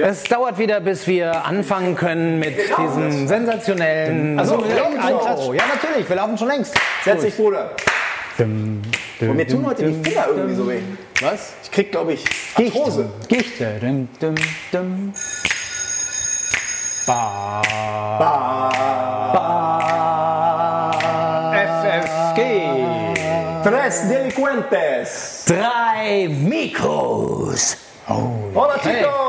Es dauert wieder, bis wir anfangen können mit diesen sensationellen. Also, wir laufen schon. Ja, natürlich, wir laufen schon längst. Setz dich, Bruder. Dum, dum, Und mir tun heute die Finger irgendwie so weh. Was? Ich krieg, glaube ich. Arthrose. Gicht. Dum, dum, dum. Ba. FFG. Tres delincuentes. Drei Mikros. Hola, chicos.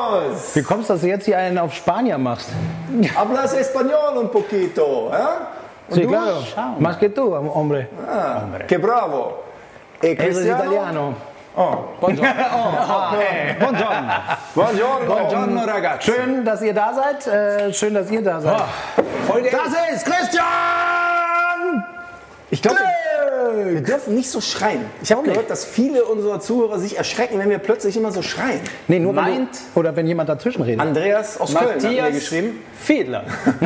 Wie kommst du, dass du jetzt hier einen auf Spanier machst? Hablas español un poquito, ¿eh? Sí, claro. Más que tú, hombre. Ah, que bravo. E Cristiano? italiano. Oh. Buongiorno. Buongiorno. Buongiorno. Buongiorno, ragazzi. Schön, dass ihr da seid. Äh, schön, dass ihr da seid. Folge Das ist Christian! Ich glaube, wir dürfen nicht so schreien. Ich habe gehört, dass viele unserer Zuhörer sich erschrecken, wenn wir plötzlich immer so schreien. Nee, nur wenn Meint- du, oder wenn jemand dazwischen redet. Andreas aus Köln hat mir Matthias geschrieben. Fiedler.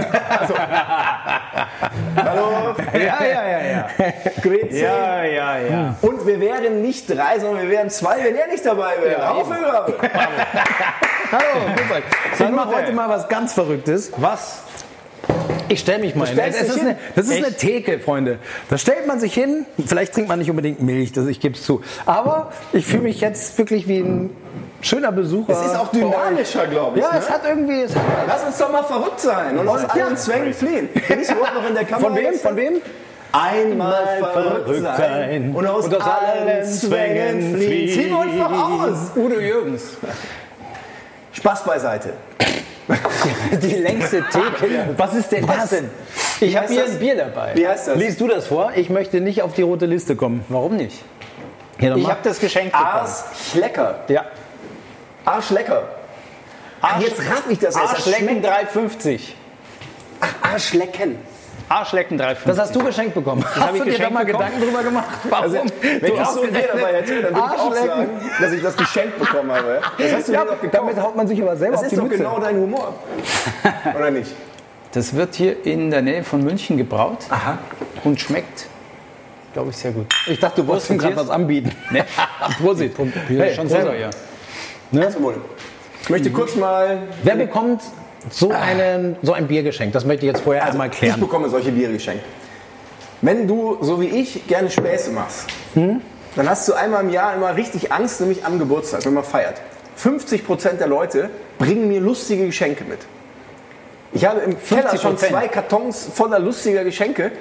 Hallo, ja, ja, ja, ja. grüezi. Ja, ja, ja. Und wir wären nicht drei, sondern wir wären zwei, wenn er nicht dabei wäre. Aufhörer. Hallo, euch. Ich mache heute mal was ganz Verrücktes. Was? Ich stelle mich mal hin. Das ist, eine, das ist eine Theke, Freunde. Da stellt man sich hin. Vielleicht trinkt man nicht unbedingt Milch, das, ich gebe es zu. Aber ich fühle mich jetzt wirklich wie ein schöner Besucher. Es ist auch dynamischer, glaube ich. Ja, ne? es hat irgendwie. Es hat, Lass uns doch mal verrückt sein und aus Ja. allen Zwängen fliehen. Bin ich überhaupt noch in der Kamera? von wem? Von wem? Einmal verrückt sein und aus, und aus allen allen Zwängen Zwängen fliehen. Ziehen wir uns doch aus. Udo Jürgens. Spaß beiseite. Die längste Theke. Was ist denn das? denn? Ich habe hier das? ein Bier dabei. Wie heißt das? Liest du das vor? Ich möchte nicht auf die rote Liste kommen. Warum nicht? Ja, Ich habe das Geschenk bekommen. Arschlecker. Ja. Arschlecker. Ach, jetzt raff ich das erst. Arschlecken schmeckt- 3,50. Arschlecken. Arschlecken 3,50. Das hast du geschenkt bekommen. Hast hab ich du dir da mal bekommen. Gedanken drüber gemacht? Warum? Also, wenn ich so ein Bier dabei hätte, dann würde ich auch Arschlecken. sagen, dass ich das geschenkt bekommen habe. Das hast du Ja, mir doch gekauft. damit haut man sich aber selber Das auf ist die doch Mütze. genau dein Humor. Oder nicht? Das wird hier in der Nähe von München gebraut Aha. und schmeckt, glaube ich, sehr gut. Ich dachte, du wolltest ihm gerade was anbieten. Ne? Prosit. Hey, schon selber. so, ja. Zum Wohl. Ich möchte kurz mal. Wer bekommt so, einen, so ein Bier geschenkt? Das möchte ich jetzt vorher einmal Ich klären. bekomme solche Biere geschenkt. Wenn du, so wie ich, gerne Späße machst, dann hast du einmal im Jahr immer richtig Angst, nämlich am Geburtstag, wenn man feiert. 50% der Leute bringen mir lustige Geschenke mit. Ich habe im Keller schon 50%? zwei Kartons voller lustiger Geschenke,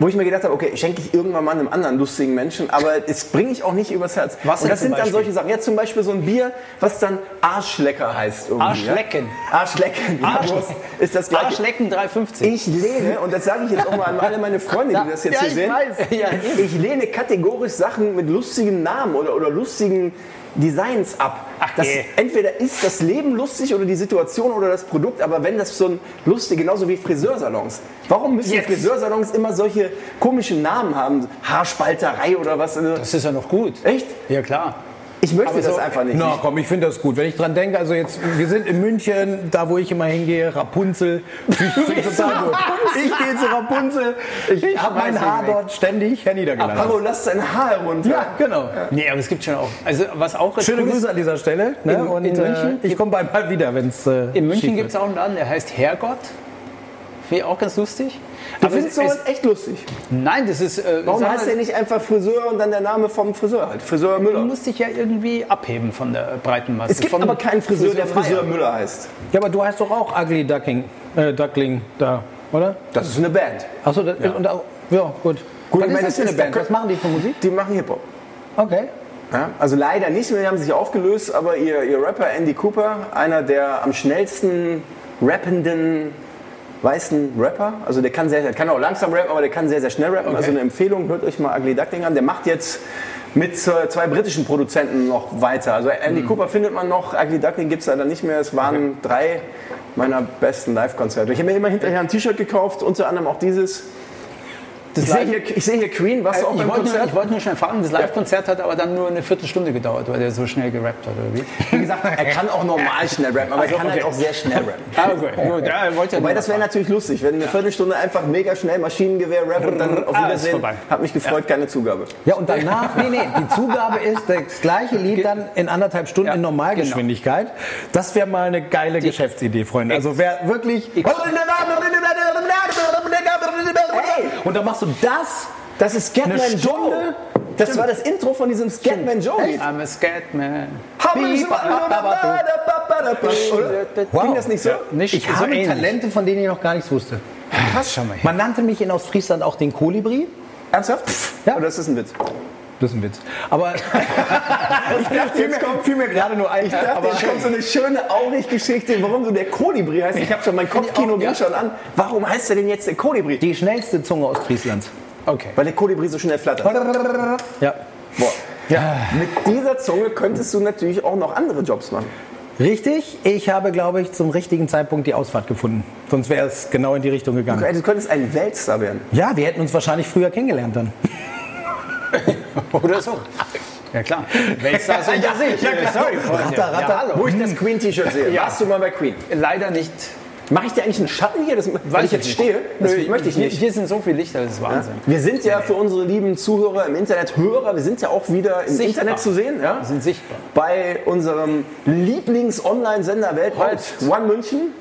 wo ich mir gedacht habe, okay, schenke ich irgendwann mal einem anderen lustigen Menschen, aber das bringe ich auch nicht übers Herz. Was Und das sind dann solche Sachen. Ja, zum Beispiel so ein Bier, was dann Arschlecker heißt. Irgendwie, Arschlecken. Ja? Arschlecken. Ja, Arsch- ist das gleiche. Arschlecken 3,50. Ich lehne, und das sage ich jetzt auch mal an alle meine Freunde, die das jetzt Ja, hier ich sehen. weiß. Ja, ich lehne kategorisch Sachen mit lustigen Namen oder, oder lustigen Designs ab. Ach, das, nee. entweder ist das Leben lustig oder die Situation oder das Produkt, aber wenn das so ein lustig, genauso wie Friseursalons. Warum müssen Jetzt. Friseursalons immer solche komischen Namen haben? Haarspalterei oder was? Das ist ja noch gut. Echt? Ja, klar. Ich möchte Aber das so- einfach nicht. Na komm, ich finde das gut. Wenn ich dran denke, also jetzt, wir sind in München, da wo ich immer hingehe, Rapunzel. Ich, finde total gut. ich gehe zu Rapunzel, ich, habe mein Haar dort ständig herniedergelassen. Hallo, lass dein Haar herunter. Ja, genau. Nee, aber es gibt schon auch. Also, was auch Schöne cool ist, Grüße an dieser Stelle. Ne? In- Und in München? äh, ich komme bald mal wieder, wenn es. Äh, In München gibt es auch einen Laden, der heißt Herrgott. Finde ich auch ganz lustig. Du Aber findest es- sowas echt lustig. Nein, das ist. Äh, Warum heißt der nicht einfach Friseur und dann der Name vom Friseur halt? Friseur Du Müller. musst dich ja irgendwie abheben von der breiten Masse. Es gibt von aber keinen Friseur, der Meier. Friseur Müller heißt. Ja, aber du heißt doch auch Ugly Ducking, äh, Duckling da, oder? Das ist eine Band. Achso, ja. Und, auch- ja, gut. Gut, Was ich meine, das eine Band? Was machen die für Musik? Die machen Hip-Hop. Okay. Ja, also leider nicht mehr, die haben sich aufgelöst, aber ihr, ihr Rapper Andy Cooper, einer der am schnellsten rappenden weißen Rapper, also der kann sehr, der kann auch langsam rappen, aber der kann sehr, sehr schnell rappen. Also eine Empfehlung, hört euch mal Ugly Duckling an. Der macht jetzt mit zwei britischen Produzenten noch weiter. Also Andy Cooper findet man noch, Ugly Duckling gibt es leider nicht mehr. Es waren drei meiner besten Live-Konzerte. Ich habe mir immer hinterher ein T-Shirt gekauft, unter anderem auch dieses. Das Ich sehe hier, ich sehe hier Queen, warst du auch ich, beim wollte nur, Konzert? ich wollte nur schnell fragen, das Live-Konzert hat aber dann nur eine Viertelstunde gedauert, weil der so schnell gerappt hat, oder wie? Wie gesagt, er kann auch normal schnell rappen, aber Also, er kann halt okay. auch sehr schnell rappen. Ah, okay. Gut, ja, er wollte ja Wobei, das wäre natürlich lustig, wenn eine Viertelstunde einfach mega schnell Maschinengewehr rap und dann auf Ah, ist Wiedersehen. vorbei. Hat mich gefreut, keine Zugabe. Ja, und danach, nee, nee, die Zugabe ist das gleiche Lied dann in anderthalb Stunden Ja, in Normalgeschwindigkeit. Das wäre mal eine geile Geschäftsidee, Freunde. Also wer wirklich... Und dann machst du das Das ist Scatman. Stunde? Das war das Intro von diesem Scatman Joe. I'm a Scatman. Oder? Wow. Ging das nicht so? Nicht Ich so habe ähnlich. Talente, von denen ich noch gar nichts wusste. Krass, schau mal her. Man nannte mich in Ostfriesland auch den Kolibri. Ernsthaft? Ja. Oder ist das ein Witz? Das ist ein Witz. Aber ich dachte, fiel, mir, fiel mir gerade nur ein. Ich dachte, aber jetzt kommt so eine schöne Aurich-Geschichte, warum du der Kolibri heißt. Ich habe schon mein Kopfkino ging schon an. Warum heißt er denn jetzt der Kolibri? die schnellste Zunge Ostfrieslands. Okay. Weil der Kolibri so schnell flattert. Ja. Boah. Mit dieser Zunge könntest du natürlich auch noch andere Jobs machen. Richtig, ich habe, glaube ich, zum richtigen Zeitpunkt die Ausfahrt gefunden. Sonst wäre es genau in die Richtung gegangen. Du könntest ein Weltstar werden. Ja, wir hätten uns wahrscheinlich früher kennengelernt dann. Oder so. Ja klar. Weltstar sind ja, sich. Sorry, Freunde. Ratter, ratter. Ja, hallo. Wo ich das Queen-T-Shirt sehe. Ja. Warst du mal bei Queen? Leider nicht. Mache ich dir eigentlich einen Schatten hier, das, weil ich jetzt stehe? Das Nö, möchte ich hier, nicht. Hier sind so viele Lichter, das ist Wahnsinn. Wir sind ja für unsere lieben Zuhörer im Internet, Hörer, wir sind ja auch wieder im Sichtbar. Internet zu sehen. Ja? Wir sind sichtbar. Bei unserem Lieblings-Online-Sender weltweit, One München.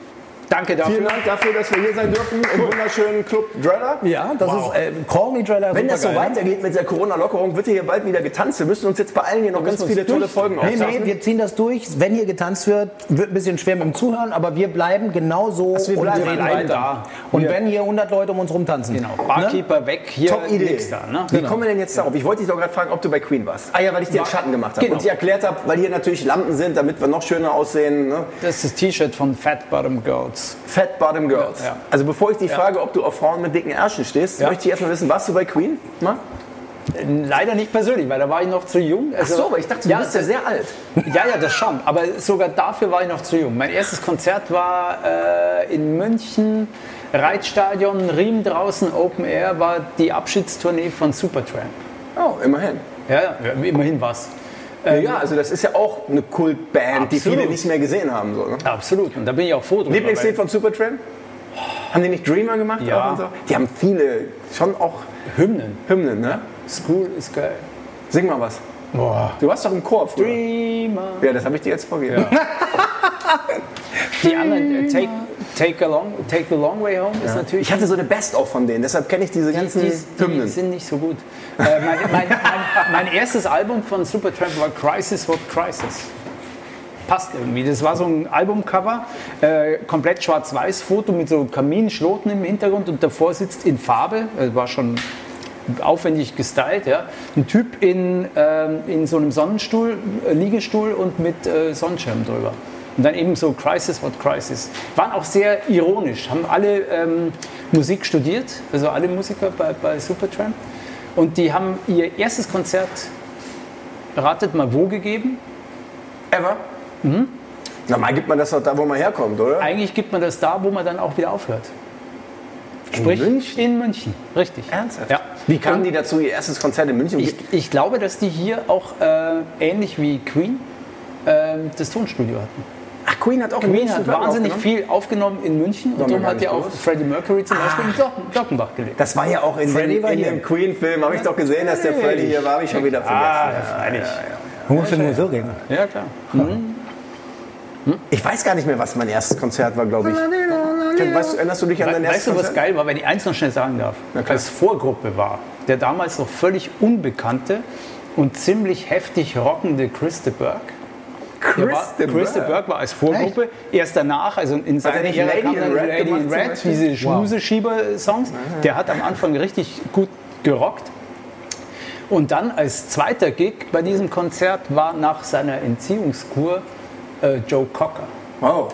Danke dafür. Vielen Dank dafür, dass wir hier sein dürfen im wunderschönen Club Dreller. Ja, das Wow. ist äh, Call Me Driller. Wenn das so supergeil. weitergeht mit der Corona-Lockerung, wird hier bald wieder getanzt. Wir müssen uns jetzt bei allen hier noch ganz viele tolle Folgen Nee, aufzeichnen. nee, wir ziehen das durch. Wenn hier getanzt wird, wird ein bisschen schwer mit dem Zuhören, aber wir bleiben genau so wir und bleiben bleiben weiter. da. Und Wir- wenn hier 100 Leute um uns rum tanzen. Genau. Barkeeper weg, hier Top Idee. da. Ne? Wie kommen wir denn jetzt darauf? Ich wollte dich doch gerade fragen, ob du bei Queen warst. Ah ja, weil ich dir einen Schatten gemacht habe. Genau. Und dir erklärt habe, weil hier natürlich Lampen sind, damit wir noch schöner aussehen. Ne? Das ist das T-Shirt von Fat Bottom Girls. Fat Bottom Girls. Ja, ja. Also bevor ich dich frage, ob du auf Frauen mit dicken Ärschen stehst, Ja. möchte ich erstmal wissen, warst du bei Queen? Mal? Leider nicht persönlich, weil da war ich noch zu jung. Ach so, aber ich dachte, du ja, bist ja sehr alt. Ja, ja, das schon. Aber sogar dafür war ich noch zu jung. Mein erstes Konzert war äh, in München, Reitstadion, Riem draußen, Open Air, war die Abschiedstournee von Supertramp. Oh, immerhin. Ja, ja, immerhin was. Ja, also das ist ja auch eine Kultband, die Absolut. viele nicht mehr gesehen haben. So, ne? Absolut. Und da bin ich auch froh drüber. Lieblingslied von Supertramp? Haben die nicht Dreamer gemacht? Ja. Auch und so? Die haben viele, schon auch Hymnen. Hymnen, ne? School ist geil. Sing mal was. Boah. Du warst doch im Chor früher. Dreamer. Ja, das habe ich dir jetzt vorgegeben. Die anderen, äh, take, take, a long, take the Long Way Home ist natürlich... Ich hatte so eine Best-of von denen, deshalb kenne ich diese ganzen die, die Hymnen. sind nicht so gut. Äh, mein, mein, mein, mein erstes Album von Supertramp war Crisis What Crisis. Passt irgendwie. Das war so ein Albumcover, äh, komplett schwarz-weiß Foto mit so Kaminschloten im Hintergrund und davor sitzt in Farbe, äh, war schon aufwendig gestylt, ja, ein Typ in, ähm, in so einem Sonnenstuhl, äh, Liegestuhl und mit äh, Sonnenschirm drüber. Und dann eben so Crisis What Crisis. Waren auch sehr ironisch, haben alle ähm, Musik studiert, also alle Musiker bei, bei Supertramp. Und die haben ihr erstes Konzert, ratet mal wo gegeben? Ever? Mhm. Normal gibt man das doch da, wo man herkommt, oder? Eigentlich gibt man das da, wo man dann auch wieder aufhört. Sprich, München? in München, richtig. Ernsthaft? Ja. Wie kamen die dazu, ihr erstes Konzert in München? Ich, ich glaube, dass die hier auch äh, ähnlich wie Queen äh, das Tonstudio hatten. Ach, Queen hat auch in Queen München hat wahnsinnig aufgenommen? viel aufgenommen in München und darum hat ja auch. Freddie Mercury zum Beispiel in Glocken, Glockenbach gelebt. Das war ja auch in, in hier. dem Queen-Film, habe ich doch gesehen, dass der Freddie hier war, habe ich schon wieder vergessen. Ah, ja. freilich. Du musst ja nur so reden. Ja, klar. Ich weiß gar nicht mehr, was mein erstes Konzert war, glaube ich. Weißt, du- erinnerst du dich an dein Weißt erstes du, was geil war, wenn ich eins noch schnell sagen darf? Als Vorgruppe war, der damals noch völlig unbekannte und ziemlich heftig rockende Chris de Burgh. Der war, de Chris. Burgh war als Vorgruppe. Erst danach, also in seiner nicht Ära Lady kam in dann Red Lady in Red, Beispiel? diese Schmuseschieber-Songs. Der hat am Anfang richtig gut gerockt. Und dann als zweiter Gig bei diesem Konzert war nach seiner Entziehungskur äh, Joe Cocker. Wow.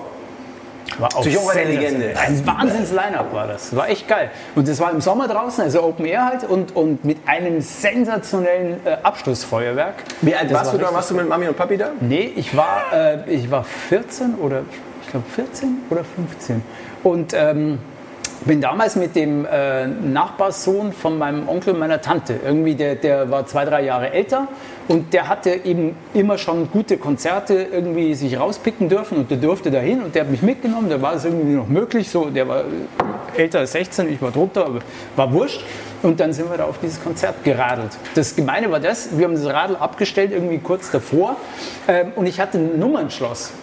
War auch auch eine sensationell. Legende. Ein Wahnsinns-Line-Up war das. War echt geil. Und das war im Sommer draußen, also Open Air halt, und, und mit einem sensationellen äh, Abschlussfeuerwerk. Wie alt Das warst war du da? Warst du mit Mami und Papi da? Nee, ich war, äh, ich war 14 oder ich glaube 14 oder 15. Und ähm, bin damals mit dem äh, Nachbarssohn von meinem Onkel meiner Tante, irgendwie der, der war zwei, drei Jahre älter und der hatte eben immer schon gute Konzerte irgendwie sich rauspicken dürfen und der durfte dahin und der hat mich mitgenommen, da war es irgendwie noch möglich, so, der war älter als 16, ich war drunter, aber war wurscht. Und dann sind wir da auf dieses Konzert geradelt. Das Gemeine war das, wir haben das Radl abgestellt, irgendwie kurz davor. Ähm, und ich hatte ein Nummernschloss.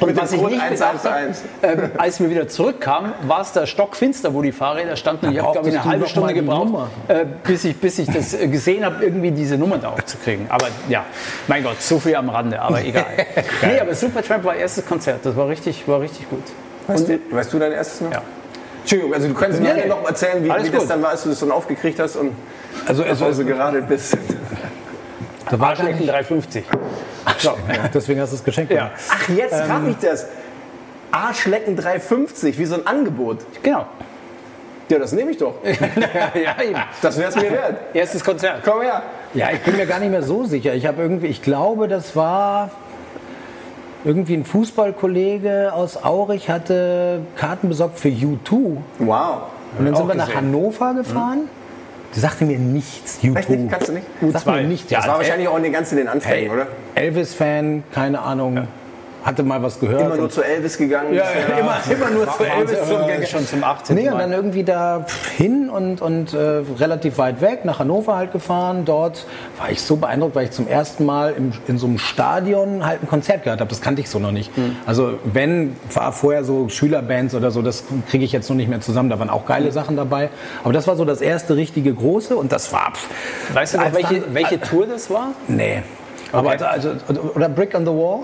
Und was ich Code nicht bedacht habe, 181. ähm, als wir wieder zurückkamen, war es da stockfinster, wo die Fahrräder standen. Und ich habe, glaube ich, eine halbe Stunde gebraucht, äh, bis, ich, bis ich das äh, gesehen habe, irgendwie diese Nummer da aufzukriegen. Aber ja, mein Gott, so viel am Rande, aber egal. nee, aber Supertramp war erstes Konzert. Das war richtig, war richtig gut. Weißt, du, weißt du dein erstes noch? Ja. Entschuldigung, also du kannst mir Nee, noch erzählen, wie, wie das dann war, als du das dann aufgekriegt hast und Also, also, also geradelt bist. da war Arschlecken 350. So. Deswegen hast du es geschenkt. Ja, Ach, jetzt Ähm. ich das. Arschlecken 350, wie so ein Angebot. genau. Ja, das nehme ich doch. ja, eben. Das wäre es mir wert. Erstes Konzert. Komm her. Ja, ich bin mir gar nicht mehr so sicher. Ich habe irgendwie, ich glaube, das war irgendwie ein Fußballkollege aus Aurich hatte Karten besorgt für U2 Wow. und dann sind wir nach gesehen. Hannover gefahren. Die sagte mir nichts. U2. Echt nicht? Kannst du nicht? Sagt mir nichts. Das war wahrscheinlich auch in den ganzen den Anfängen, Hey, oder? Elvis-Fan, keine Ahnung. Hatte mal was gehört. Immer nur zu Elvis gegangen. ja, ja, immer, immer nur zu Elvis. Elvis zum zum schon zum 18. Nee, und dann irgendwie da hin und, und äh, relativ weit weg, nach Hannover halt gefahren. Dort war ich so beeindruckt, weil ich zum ersten Mal im, in so einem Stadion halt ein Konzert gehört habe. Das kannte ich so noch nicht. Also wenn, war vorher so Schülerbands oder so, das kriege ich jetzt noch nicht mehr zusammen. Da waren auch geile Sachen dabei. Aber das war so das erste richtige große und das war... Pff, Weißt du noch, welche, welche Tour das war? Nee. Aber da- also, oder Brick on the Wall?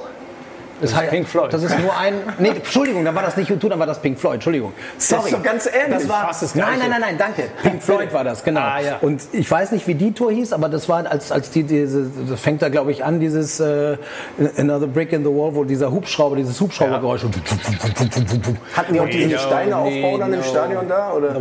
Das, ist Pink Floyd. Das ist nur ein. Nee, Entschuldigung, dann war das nicht U2, dann war das Pink Floyd. Entschuldigung. Sorry. ist doch ganz ähnlich. Das war, Fast das nein, nein, nein, nein, danke. Pink Floyd war das, genau. Ah, ja. Und ich weiß nicht, wie die Tour hieß, aber das war, als, als die, diese, das fängt da, glaube ich, an, dieses äh, Another Brick in the Wall, wo dieser Hubschrauber, dieses Hubschraubergeräusch. Hatten die auch Steineaufbau dann im need no- Stadion da? Oder?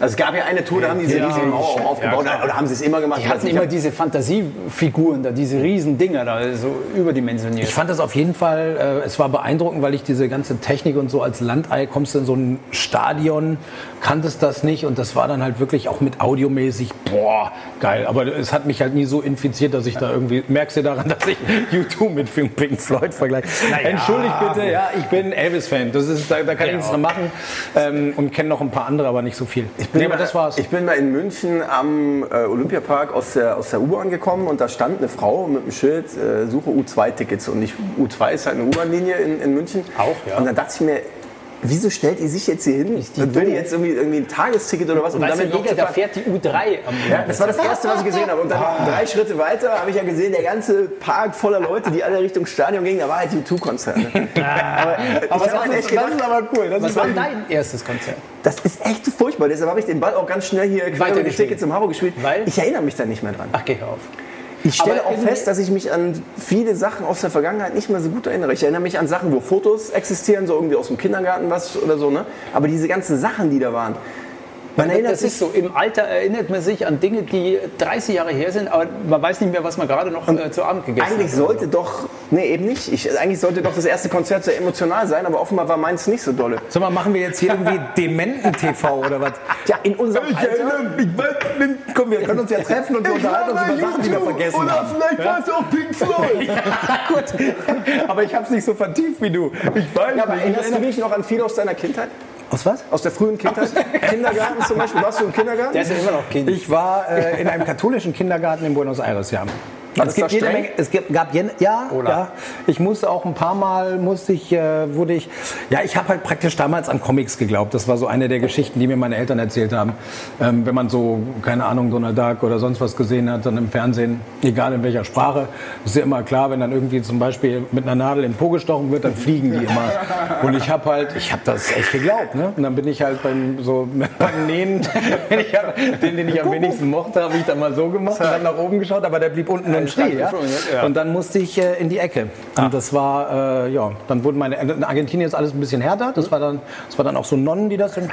Also es gab ja eine Tour, da haben die diese Ja, riesige Mauer ja, aufgebaut. klar. oder haben sie es immer gemacht? Die hatten immer diese Fantasiefiguren da, diese riesen Dinger da, so überdimensioniert. Ich fand das auf jeden Fall, äh, es war beeindruckend, weil ich diese ganze Technik und so als Landei kommst du in so ein Stadion, kanntest das nicht und das war dann halt wirklich auch mit audiomäßig, boah, geil. Aber es hat mich halt nie so infiziert, dass ich da irgendwie, merkst du daran, dass ich YouTube mit Pink Floyd vergleiche. Entschuldigt bitte, ja, ich bin Elvis-Fan, das ist, da, da kann ich nichts dran machen ähm, und kenne noch ein paar andere, aber nicht so viel. Nee, aber mal- das war's. Ich bin mal in München am äh, Olympiapark aus der, aus der U-Bahn gekommen und da stand eine Frau mit einem Schild, äh, suche U2-Tickets. Und ich, U2 ist halt eine U-Bahn-Linie in, in München. Auch, ja. Und dann dachte ich mir, wieso stellt ihr sich jetzt hier hin? Und will jetzt irgendwie, irgendwie ein Tagesticket oder was? Um du, damit jeder, da fährt die U3 am Ja, das war das Erste, was ich gesehen habe. Und dann Ah. drei Schritte weiter habe ich ja gesehen, der ganze Park voller Leute, die alle Richtung Stadion gingen. Da war halt U2-Konzert. Ne? aber ich Aber habe das halt ist- echt gedacht, ist aber cool. Das Was ist war dein erstes Konzert? das ist echt furchtbar. Deshalb habe ich den Ball auch ganz schnell hier quer über die. Tickets im Haro gespielt. Weil? Ich erinnere mich da nicht mehr dran. Ach, geh auf. Ich stelle auch fest, dass ich mich an viele Sachen aus der Vergangenheit nicht mehr so gut erinnere. Ich erinnere mich an Sachen, wo Fotos existieren, so irgendwie aus dem Kindergarten was oder so. Ne? Aber diese ganzen Sachen, die da waren, man erinnert Das sich ist so, im Alter erinnert man sich an Dinge, die 30 Jahre her sind, aber man weiß nicht mehr, was man gerade noch äh, zu Abend gegessen Eigentlich hat. sollte doch, nee, eben nicht. Ich, eigentlich sollte doch das erste Konzert sehr emotional sein, aber offenbar war meins nicht so dolle. Sag mal, machen wir jetzt hier irgendwie Dementen-TV oder was? Ja, in unserem Ich Alter. erinnere mich, weil- komm, wir können uns ja treffen und wir unterhalten uns über Sachen, die wir vergessen haben. vielleicht war es auch Pink Floyd. Gut, aber ich habe es nicht so vertieft wie du. Ich weiß Ja, aber nicht. erinnerst du dich noch an viel aus deiner Kindheit? Aus was? Aus der frühen Kindheit? Kindergarten zum Beispiel? Warst du im Kindergarten? Der ist ja immer noch Kind. Ich war äh, in einem katholischen Kindergarten in Buenos Aires, ja. War es gibt jede? Menge, es gibt, gab jene, ja, Oder? ja. Ich musste auch ein paar Mal, musste ich, äh, wurde ich, ja, ich habe halt praktisch damals an Comics geglaubt. Das war so eine der Geschichten, die mir meine Eltern erzählt haben. Ähm, wenn man so, keine Ahnung, Donald Duck oder sonst was gesehen hat, dann im Fernsehen, egal in welcher Sprache, ist ja immer klar, wenn dann irgendwie zum Beispiel mit einer Nadel in den Po gestochen wird, dann fliegen die immer. Und ich habe halt, ich habe das echt geglaubt, ne? Und dann bin ich halt beim, so, beim Nähen, hab, den, den ich am wenigsten mochte, habe ich dann mal so gemacht und dann nach oben geschaut, aber der blieb unten und schrie, ja? Ja. Und dann musste ich äh, in die Ecke. Und das war, äh, ja, dann wurden meine, in Argentinien ist alles ein bisschen härter. Das war dann, das war dann auch so Nonnen, die das dann,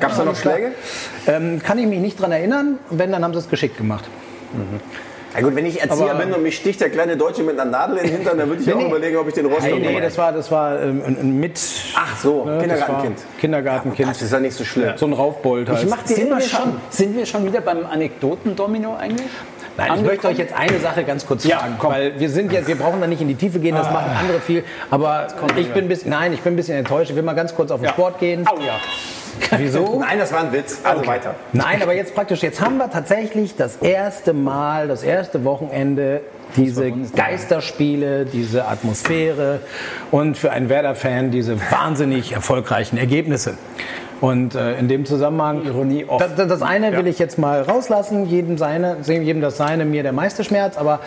Gab es da noch Schläge? ähm, kann ich mich nicht dran erinnern. Wenn, dann haben sie es geschickt gemacht. Ja gut, wenn ich Erzieher Aber- bin und mich sticht der kleine Deutsche mit einer Nadel in den Hintern, dann würde ich auch nee. überlegen, ob ich den Rostock Nee, nee, das war, das war ähm, ein, ein mit. Ach so, ne, Kindergartenkind. Kindergartenkind. Das ist ja nicht so schlimm. So ein Raufbold halt. Ich mach dir Sind immer wir, schon, sind wir schon wieder beim Anekdoten-Domino eigentlich? Nein, ich möchte euch jetzt eine Sache ganz kurz Ja, fragen, komm. weil wir sind jetzt, wir brauchen da nicht in die Tiefe gehen, das machen andere viel. Aber ich bin ein bisschen, nein, ich bin ein bisschen enttäuscht. Ich will mal ganz kurz auf den Ja. Sport gehen. Au ja. Wieso? Nein, das war ein Witz. Also weiter. Nein, aber jetzt praktisch, jetzt haben wir tatsächlich das erste Mal, das erste Wochenende diese Geisterspiele, diese Atmosphäre und für einen Werder-Fan diese wahnsinnig erfolgreichen Ergebnisse. Und äh, in dem Zusammenhang, Ironie off. das, das eine will ich jetzt mal rauslassen, jedem, seine, jedem das seine, mir der meiste Schmerz, aber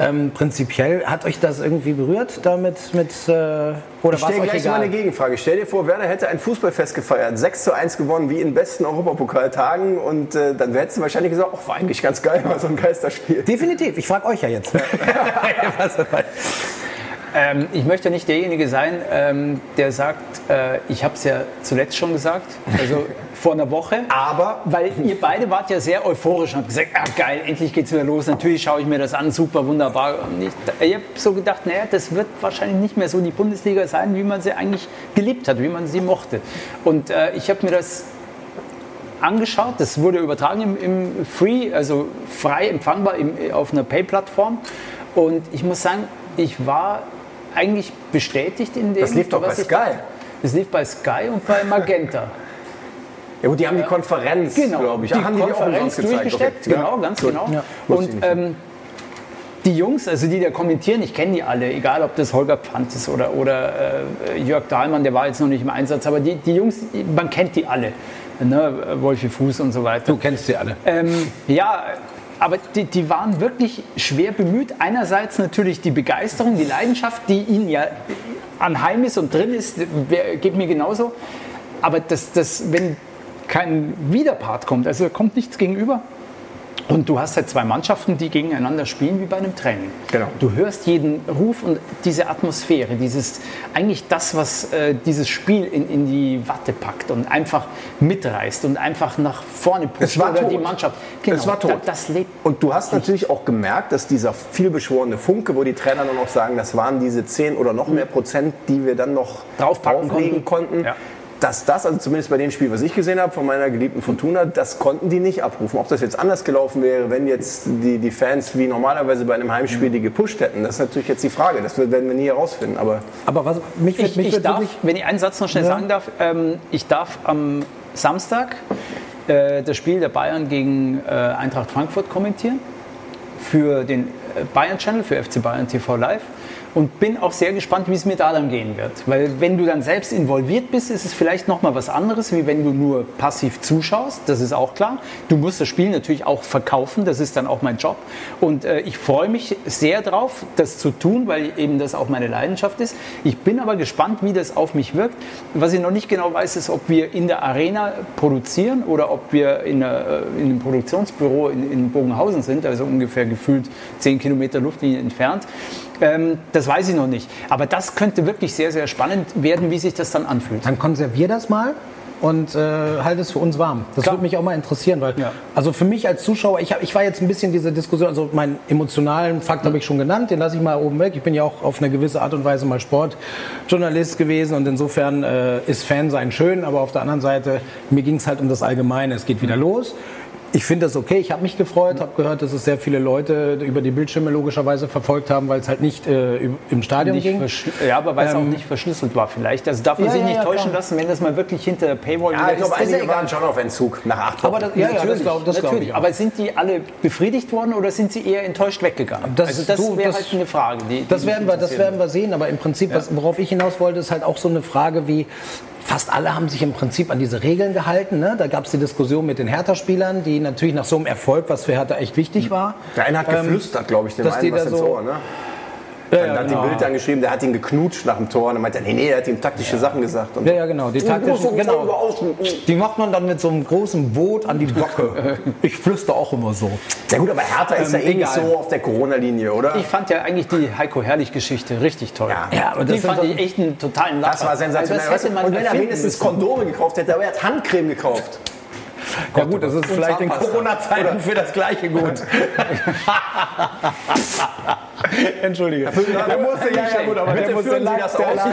ähm, prinzipiell hat euch das irgendwie berührt damit mit, äh, oder Ich war es stelle gleich mal egal? eine Gegenfrage. Stell dir vor, Werder hätte ein Fußballfest gefeiert, 6 zu 1 gewonnen, wie in besten Europapokaltagen. Und äh, dann hättest du wahrscheinlich gesagt, ach, war eigentlich ganz geil, war so ein Geisterspiel. Definitiv, ich frage euch ja jetzt. Ähm, ich möchte nicht derjenige sein, ähm, der sagt, äh, ich habe es ja zuletzt schon gesagt, also vor einer Woche. Aber Weil ihr beide wart ja sehr euphorisch und habt gesagt, ah, geil, endlich geht's wieder los. Natürlich schaue ich mir das an, super, wunderbar. Und ich, ich habe so gedacht, naja, das wird wahrscheinlich nicht mehr so die Bundesliga sein, wie man sie eigentlich geliebt hat, wie man sie mochte. Und äh, ich habe mir das angeschaut. Das wurde übertragen im, im Free, also frei empfangbar im, auf einer Pay-Plattform. Und ich muss sagen, ich war eigentlich bestätigt in dem. Das lief doch bei Sky. Das lief bei Sky und bei Magenta. ja, gut, die haben die Konferenz, glaube ich. Die Ach, haben die die auch Konferenz durchgesteckt, Okay. genau, Ja, ganz genau. Ja, Und ähm, die Jungs, also die da kommentieren, ich kenne die alle, egal ob das Holger Pfand ist oder, oder äh, Jörg Dahlmann, der war jetzt noch nicht im Einsatz, aber die, die Jungs, man kennt die alle. Ne? Wolfi Fuß und so weiter. Du kennst sie alle. Ähm, ja, aber die, die waren wirklich schwer bemüht. Einerseits natürlich die Begeisterung, die Leidenschaft, die ihnen ja anheim ist und drin ist, geht mir genauso. Aber das, das, wenn kein Widerpart kommt, also kommt nichts gegenüber. Und du hast halt zwei Mannschaften, die gegeneinander spielen wie bei einem Training. Genau. Du hörst jeden Ruf und diese Atmosphäre, dieses eigentlich das, was äh, dieses Spiel in, in die Watte packt und einfach mitreißt und einfach nach vorne pusht Es war oder tot. die Mannschaft. Genau, Es war tot. da- Das lebt. Und du hast natürlich auch gemerkt, dass dieser vielbeschworene Funke, wo die Trainer nur noch sagen, das waren diese 10 oder noch mehr Prozent, die wir dann noch Draufpacken drauflegen konnten. konnten, Ja. Dass das, also zumindest bei dem Spiel, was ich gesehen habe von meiner geliebten Fortuna, das konnten die nicht abrufen. Ob das jetzt anders gelaufen wäre, wenn jetzt die, die Fans wie normalerweise bei einem Heimspiel die gepusht hätten, das ist natürlich jetzt die Frage. Das werden wir nie herausfinden. Aber Aber was mich, Ich, mich ich darf, wirklich- wenn ich einen Satz noch schnell Ja. sagen darf, ähm, ich darf am Samstag äh, das Spiel der Bayern gegen äh, Eintracht Frankfurt kommentieren für den äh, Bayern Channel, für FC Bayern TV Live. Und bin auch sehr gespannt, wie es mir da dann gehen wird. Weil wenn du dann selbst involviert bist, ist es vielleicht noch mal was anderes, wie wenn du nur passiv zuschaust. Das ist auch klar. Du musst das Spiel natürlich auch verkaufen. Das ist dann auch mein Job. Und äh, ich freue mich sehr drauf, das zu tun, weil eben das auch meine Leidenschaft ist. Ich bin aber gespannt, wie das auf mich wirkt. Was ich noch nicht genau weiß, ist, ob wir in der Arena produzieren oder ob wir in, einer, äh, in einem Produktionsbüro in, in Bogenhausen sind, also ungefähr gefühlt 10 Kilometer Luftlinie entfernt. Ähm, das weiß ich noch nicht. Aber das könnte wirklich sehr, sehr spannend werden, wie sich das dann anfühlt. Dann konservier das mal und äh, halt es für uns warm. Das Klar. würde mich auch mal interessieren, weil Ja. also für mich als Zuschauer, ich, hab, ich war jetzt ein bisschen diese Diskussion, also meinen emotionalen Fakt habe ich schon genannt, den lasse ich mal oben weg. Ich bin ja auch auf eine gewisse Art und Weise mal Sportjournalist gewesen und insofern äh, ist Fan sein schön, aber auf der anderen Seite mir ging es halt um das Allgemeine. Es geht wieder los. Ich finde das okay, ich habe mich gefreut, habe gehört, dass es sehr viele Leute über die Bildschirme logischerweise verfolgt haben, weil es halt nicht äh, im Stadion Nicht ging. ja, aber weil es auch Ähm, nicht verschlüsselt war vielleicht. Also darf man Ja, sich ja, nicht ja, täuschen klar. lassen, wenn das mal wirklich hinter der Paywall ja, ich glaube, ist. Ist ja einige waren egal. schon auf Entzug nach acht Wochen. Aber das, ja, ja, das Natürlich, glaube das glaub natürlich. ich auch. Aber sind die alle befriedigt worden oder sind sie eher enttäuscht weggegangen? Das- also das wäre das- halt eine Frage. Die, die Das werden, wir, das werden wir sehen, aber im Prinzip, was, worauf ich hinaus wollte, ist halt auch so eine Frage wie, fast alle haben sich im Prinzip an diese Regeln gehalten. Ne? Da gab es die Diskussion mit den Hertha-Spielern, die natürlich nach so einem Erfolg, was für Hertha echt wichtig war. Der eine hat Ähm, geflüstert, glaube ich, dem einen was da ins so- Ohr. Ne? Ja, Dann hat genau. die Bild angeschrieben, der hat ihn geknutscht nach dem Tor. Und dann meinte er, nee, nee, der hat ihm taktische Sachen gesagt. Und Ja, ja, genau. Die taktischen, genau. Die macht man dann mit so einem großen Boot an die Bocke. Ich flüster auch immer so. Ja gut, aber Hertha ist ja Ähm, eh nicht egal. so auf der Corona-Linie, oder? Ich fand ja eigentlich die Heiko Herrlich-Geschichte richtig toll. Ja. Ja, aber das die fand so- ich echt einen totalen Lacher. das war sensationell. Also das hätte man und wenn er wenigstens. Kondome gekauft hätte, aber er hat Handcreme gekauft. Ja gut, das ist vielleicht in. Corona-Zeiten für das Gleiche gut. Entschuldige. Der musste, ja, ja gut, aber der Bitte musste führen Sie lag, das der lag,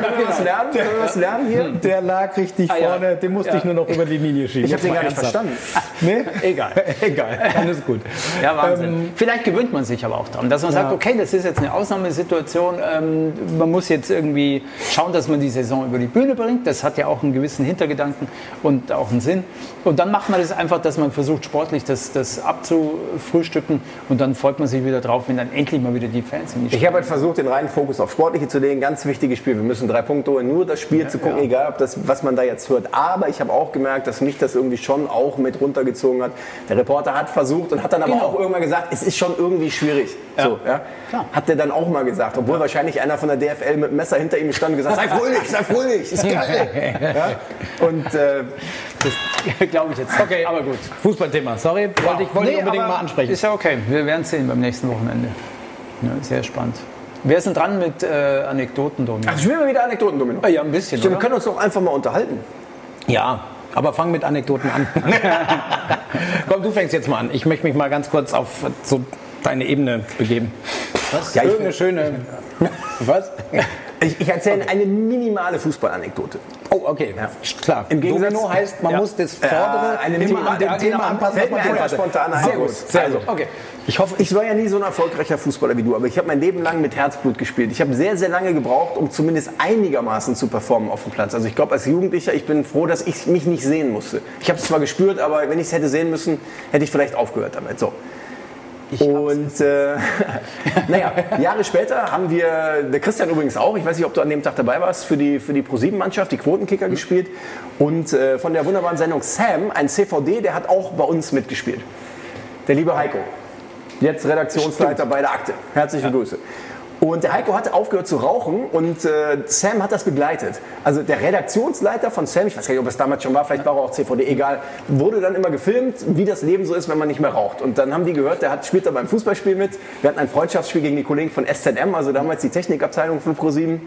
lernen? Das lernen hier? der lag richtig Ah, ja. vorne, den musste ich nur noch über die Linie schieben. Ich habe den gar nicht verstanden. Nee? Egal. Egal, alles gut. Ja, Wahnsinn. Ähm, Vielleicht gewöhnt man sich aber auch dran, dass man sagt, okay, das ist jetzt eine Ausnahmesituation. Ähm, man muss jetzt irgendwie schauen, dass man die Saison über die Bühne bringt. Das hat ja auch einen gewissen Hintergedanken und auch einen Sinn. Und dann macht man das einfach, dass man versucht, sportlich das, das abzufrühstücken. Und dann freut man sich wieder drauf, wenn dann endlich mal wieder die Fans in die Ich habe halt versucht, den reinen Fokus auf Sportliche zu legen. Ganz wichtiges Spiel. Wir müssen drei Punkte holen, nur das Spiel zu gucken, egal ob das, was man da jetzt hört. Aber ich habe auch gemerkt, dass mich das irgendwie schon auch mit runtergezogen hat. Der Reporter hat versucht und hat dann aber Genau. auch irgendwann gesagt, es ist schon irgendwie schwierig. So, ja? Klar. Hat der dann auch mal gesagt, obwohl wahrscheinlich einer von der DFL mit dem Messer hinter ihm stand und gesagt, sei fröhlich, sei fröhlich, ist geil. ja? Und äh, Glaube ich jetzt. Okay. Aber gut. Fußballthema, sorry, wollte ich, wollte ich Nee, unbedingt mal ansprechen. Ist ja okay. Wir werden sehen beim nächsten Wochenende. Ja, sehr spannend. Wer ist denn dran mit äh, Anekdoten, Domi? also spielen wir wieder Anekdoten, Domino. Ah, ja, ein bisschen. Stimmt, wir können uns doch einfach mal unterhalten. Ja, aber fang mit Anekdoten an. Komm, du fängst jetzt mal an. Ich möchte mich mal ganz kurz auf so deine Ebene begeben. Was? Ja, ich- Irgendeine schöne. Was? Ich, ich erzähle eine minimale Fußballanekdote. Oh, okay. Klar. Im Gegensatz- Domino heißt, man Ja. muss das Vordere einem immer Thema- an dem ja, Thema anpassen, was man vorher spontan ein. Sehr gut. Sehr gut. gut. Okay. Ich hoffe, ich war ja nie so ein erfolgreicher Fußballer wie du, aber ich habe mein Leben lang mit Herzblut gespielt. Ich habe sehr, sehr lange gebraucht, um zumindest einigermaßen zu performen auf dem Platz. Also ich glaube, als Jugendlicher, ich bin froh, dass ich mich nicht sehen musste. Ich habe es zwar gespürt, aber wenn ich es hätte sehen müssen, hätte ich vielleicht aufgehört damit. So. Und äh, naja, Jahre später haben wir, der Christian übrigens auch, ich weiß nicht, ob du an dem Tag dabei warst, für die, für die Pro-7-Mannschaft, die Quotenkicker gespielt. Und äh, von der wunderbaren Sendung Sam, ein CVD, der hat auch bei uns mitgespielt. Der liebe Heiko. Jetzt Redaktionsleiter bei der Akte. Herzliche Grüße. Und der Heiko hatte aufgehört zu rauchen und äh, Sam hat das begleitet. Also der Redaktionsleiter von Sam, ich weiß gar nicht, ob es damals schon war, vielleicht war er auch CVD, egal, wurde dann immer gefilmt, wie das Leben so ist, wenn man nicht mehr raucht. Und dann haben die gehört, der hat, spielt da beim Fußballspiel mit. Wir hatten ein Freundschaftsspiel gegen die Kollegen von SZM, also damals die Technikabteilung von ProSieben.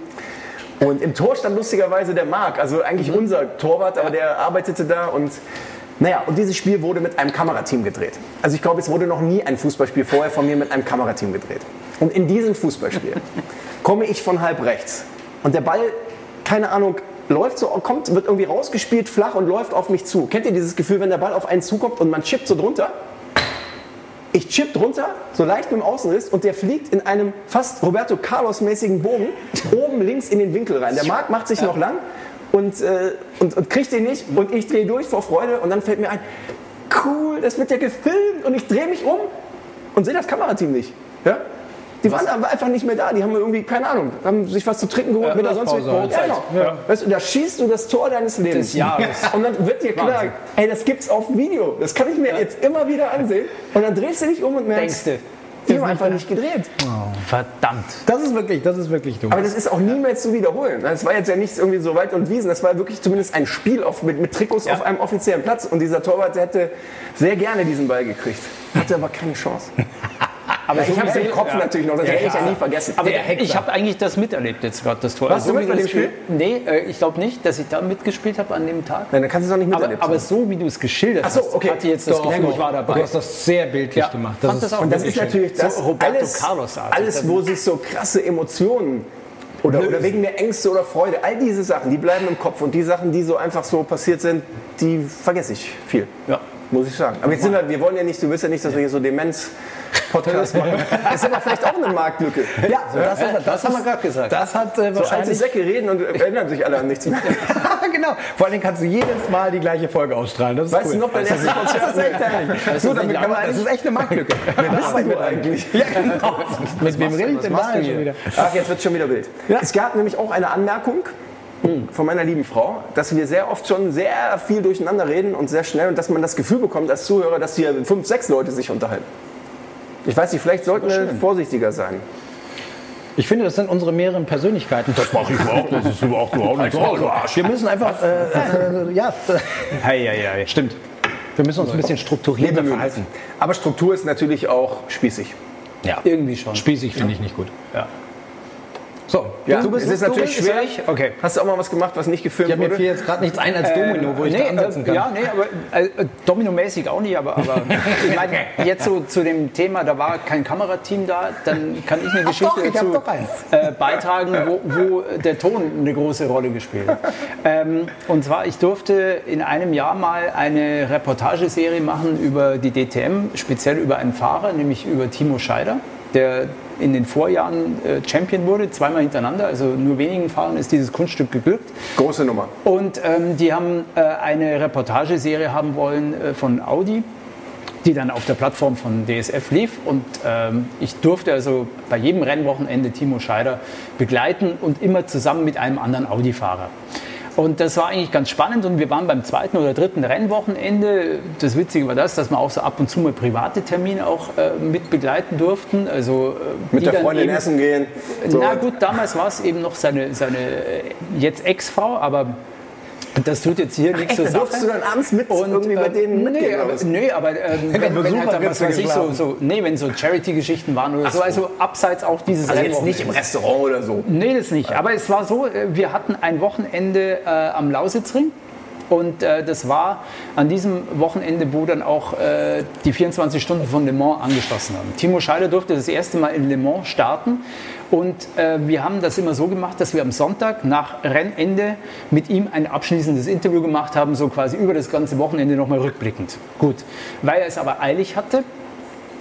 Und im Tor stand lustigerweise der Marc, also eigentlich unser Torwart, aber der arbeitete da und naja, und dieses Spiel wurde mit einem Kamerateam gedreht. Also ich glaube, es wurde noch nie ein Fußballspiel vorher von mir mit einem Kamerateam gedreht. Und in diesem Fußballspiel komme ich von halb rechts und der Ball, keine Ahnung, läuft so, kommt, wird irgendwie rausgespielt, flach und läuft auf mich zu. Kennt ihr dieses Gefühl, wenn der Ball auf einen zukommt und man chippt so drunter? Ich chipp drunter, so leicht mit dem Außenriss und der fliegt in einem fast Roberto Carlos-mäßigen Bogen oben links in den Winkel rein. Der Marc macht sich noch lang und, äh, und, und kriegt den nicht und ich drehe durch vor Freude und dann fällt mir ein, cool, das wird ja gefilmt und ich drehe mich um und sehe das Kamerateam nicht. Ja? Die waren aber einfach nicht mehr da. Die haben irgendwie, keine Ahnung, haben sich was zu trinken geholt Ja, mit oder sonst was. Mittagspause Ja, halt. genau. Ja. Weißt du, da schießt du das Tor deines Lebens. Des Jahres. Und dann wird dir klar, Wahnsinn. ey, das gibt's auf Video. Das kann ich mir jetzt immer wieder ansehen. Und dann drehst du dich um und merkst, die haben einfach nicht gedreht. Verdammt. Das ist wirklich, das ist wirklich dumm. Aber das ist auch niemals zu wiederholen. Das war jetzt ja nichts irgendwie so weit und Wiesen. Das war wirklich zumindest ein Spiel auf, mit, mit Trikots auf einem offiziellen Platz. Und dieser Torwart der hätte sehr gerne diesen Ball gekriegt. Hatte aber keine Chance. Aber ich habe es im Kopf natürlich noch. Das werde ich ja nie vergessen. Aber ich habe eigentlich das miterlebt jetzt gerade, das Tor. Also Warst du mit bei dem Spiel? Nee, äh, ich glaube nicht, dass ich da mitgespielt habe an dem Tag. Nein, dann kannst du es auch nicht Aber, miterlebt aber haben. so wie du es geschildert Ach so, hast, okay. hatte ich jetzt das Doch, Gefühl, doch. ich war dabei. Du hast das sehr bildlich Ja, gemacht. fand das auch Und das ist natürlich das So Roberto alles, alles, wo sich so krasse Emotionen oder, oder wegen der Ängste oder Freude, all diese Sachen, die bleiben im Kopf. Und die Sachen, die so einfach so passiert sind, die vergesse ich viel. Ja. Muss ich sagen. Aber jetzt sind wir, wir wollen ja nicht, du willst ja nicht, dass wir hier so Demenz-Podcast machen. Das ist aber vielleicht auch eine Marktlücke. Ja, das, das, das haben wir gerade gesagt. Das hat äh, So wahrscheinlich. Säcke reden und erinnern sich alle an nichts mehr. genau. Vor allen Dingen kannst du jedes Mal die gleiche Folge ausstrahlen. Das ist Weißt cool. du noch, dein erstes Konzert? Das ist echt herrlich. So, man, das ist echt eine Marktlücke. Wer bist du eigentlich? Ja, genau. Mit wem rede ich denn du schon wieder? Ach, jetzt wird schon wieder wild. Es gab nämlich auch eine Anmerkung von meiner lieben Frau, dass wir sehr oft schon sehr viel durcheinander reden und sehr schnell und dass man das Gefühl bekommt als Zuhörer, dass hier fünf, sechs Leute sich unterhalten. Ich weiß nicht, vielleicht sollten wir vorsichtiger sein. Ich finde, das sind unsere mehreren Persönlichkeiten. Das mache ich überhaupt nicht. Das ist überhaupt, überhaupt nicht. Wir müssen einfach, äh, äh, ja, Hei, hei, hei. stimmt. Wir müssen uns ein bisschen strukturierter verhalten. Aber Struktur ist natürlich auch spießig. Ja. Irgendwie schon. Spießig finde ich nicht gut. Ja. So, ja, du bist, es ist natürlich schwierig. Okay. Hast du auch mal was gemacht, was nicht gefilmt ja, wurde? Mir fiel jetzt gerade nichts ein als Domino, wo ich nee, da ansetzen kann. Ja, nee, aber äh, Domino-mäßig auch nicht, aber, aber ich meine, jetzt so zu dem Thema, da war kein Kamerateam da, dann kann ich eine Geschichte doch, dazu äh, beitragen, wo, wo der Ton eine große Rolle gespielt hat. Ähm, und zwar, ich durfte in einem Jahr mal eine Reportageserie machen über die DTM, speziell über einen Fahrer, nämlich über Timo Scheider, der in den Vorjahren äh, Champion wurde, zweimal hintereinander. Also nur wenigen Fahrern ist dieses Kunststück geglückt. Große Nummer. Und ähm, die haben äh, eine Reportageserie haben wollen äh, von Audi, die dann auf der Plattform von DSF lief. Und ähm, ich durfte also bei jedem Rennwochenende Timo Scheider begleiten und immer zusammen mit einem anderen Audi-Fahrer. Und das war eigentlich ganz spannend und wir waren beim zweiten oder dritten Rennwochenende. Das Witzige war das, dass wir auch so ab und zu mal private Termine auch äh, mit begleiten durften. Also, äh, mit der Freundin essen gehen. So. Na gut, damals war es eben noch seine, seine jetzt Ex-Frau, aber das tut jetzt hier nichts zur Sache. Durfst du dann abends mit und, irgendwie bei denen nee, mitgehen? aber, nee, aber ähm, wenn, wenn halt dann, was weiß ich, so, so, nee, wenn so Charity-Geschichten waren oder so, also abseits auch dieses also jetzt nicht im Restaurant oder so. Nee, das nicht. Aber es war so, äh, wir hatten ein Wochenende äh, am Lausitzring. Und äh, das war an diesem Wochenende, wo dann auch äh, die 24 Stunden von Le Mans angeschlossen haben. Timo Scheider durfte das erste Mal in Le Mans starten. Und äh, wir haben das immer so gemacht, dass wir am Sonntag nach Rennende mit ihm ein abschließendes Interview gemacht haben, so quasi über das ganze Wochenende nochmal rückblickend. Gut. Weil er es aber eilig hatte,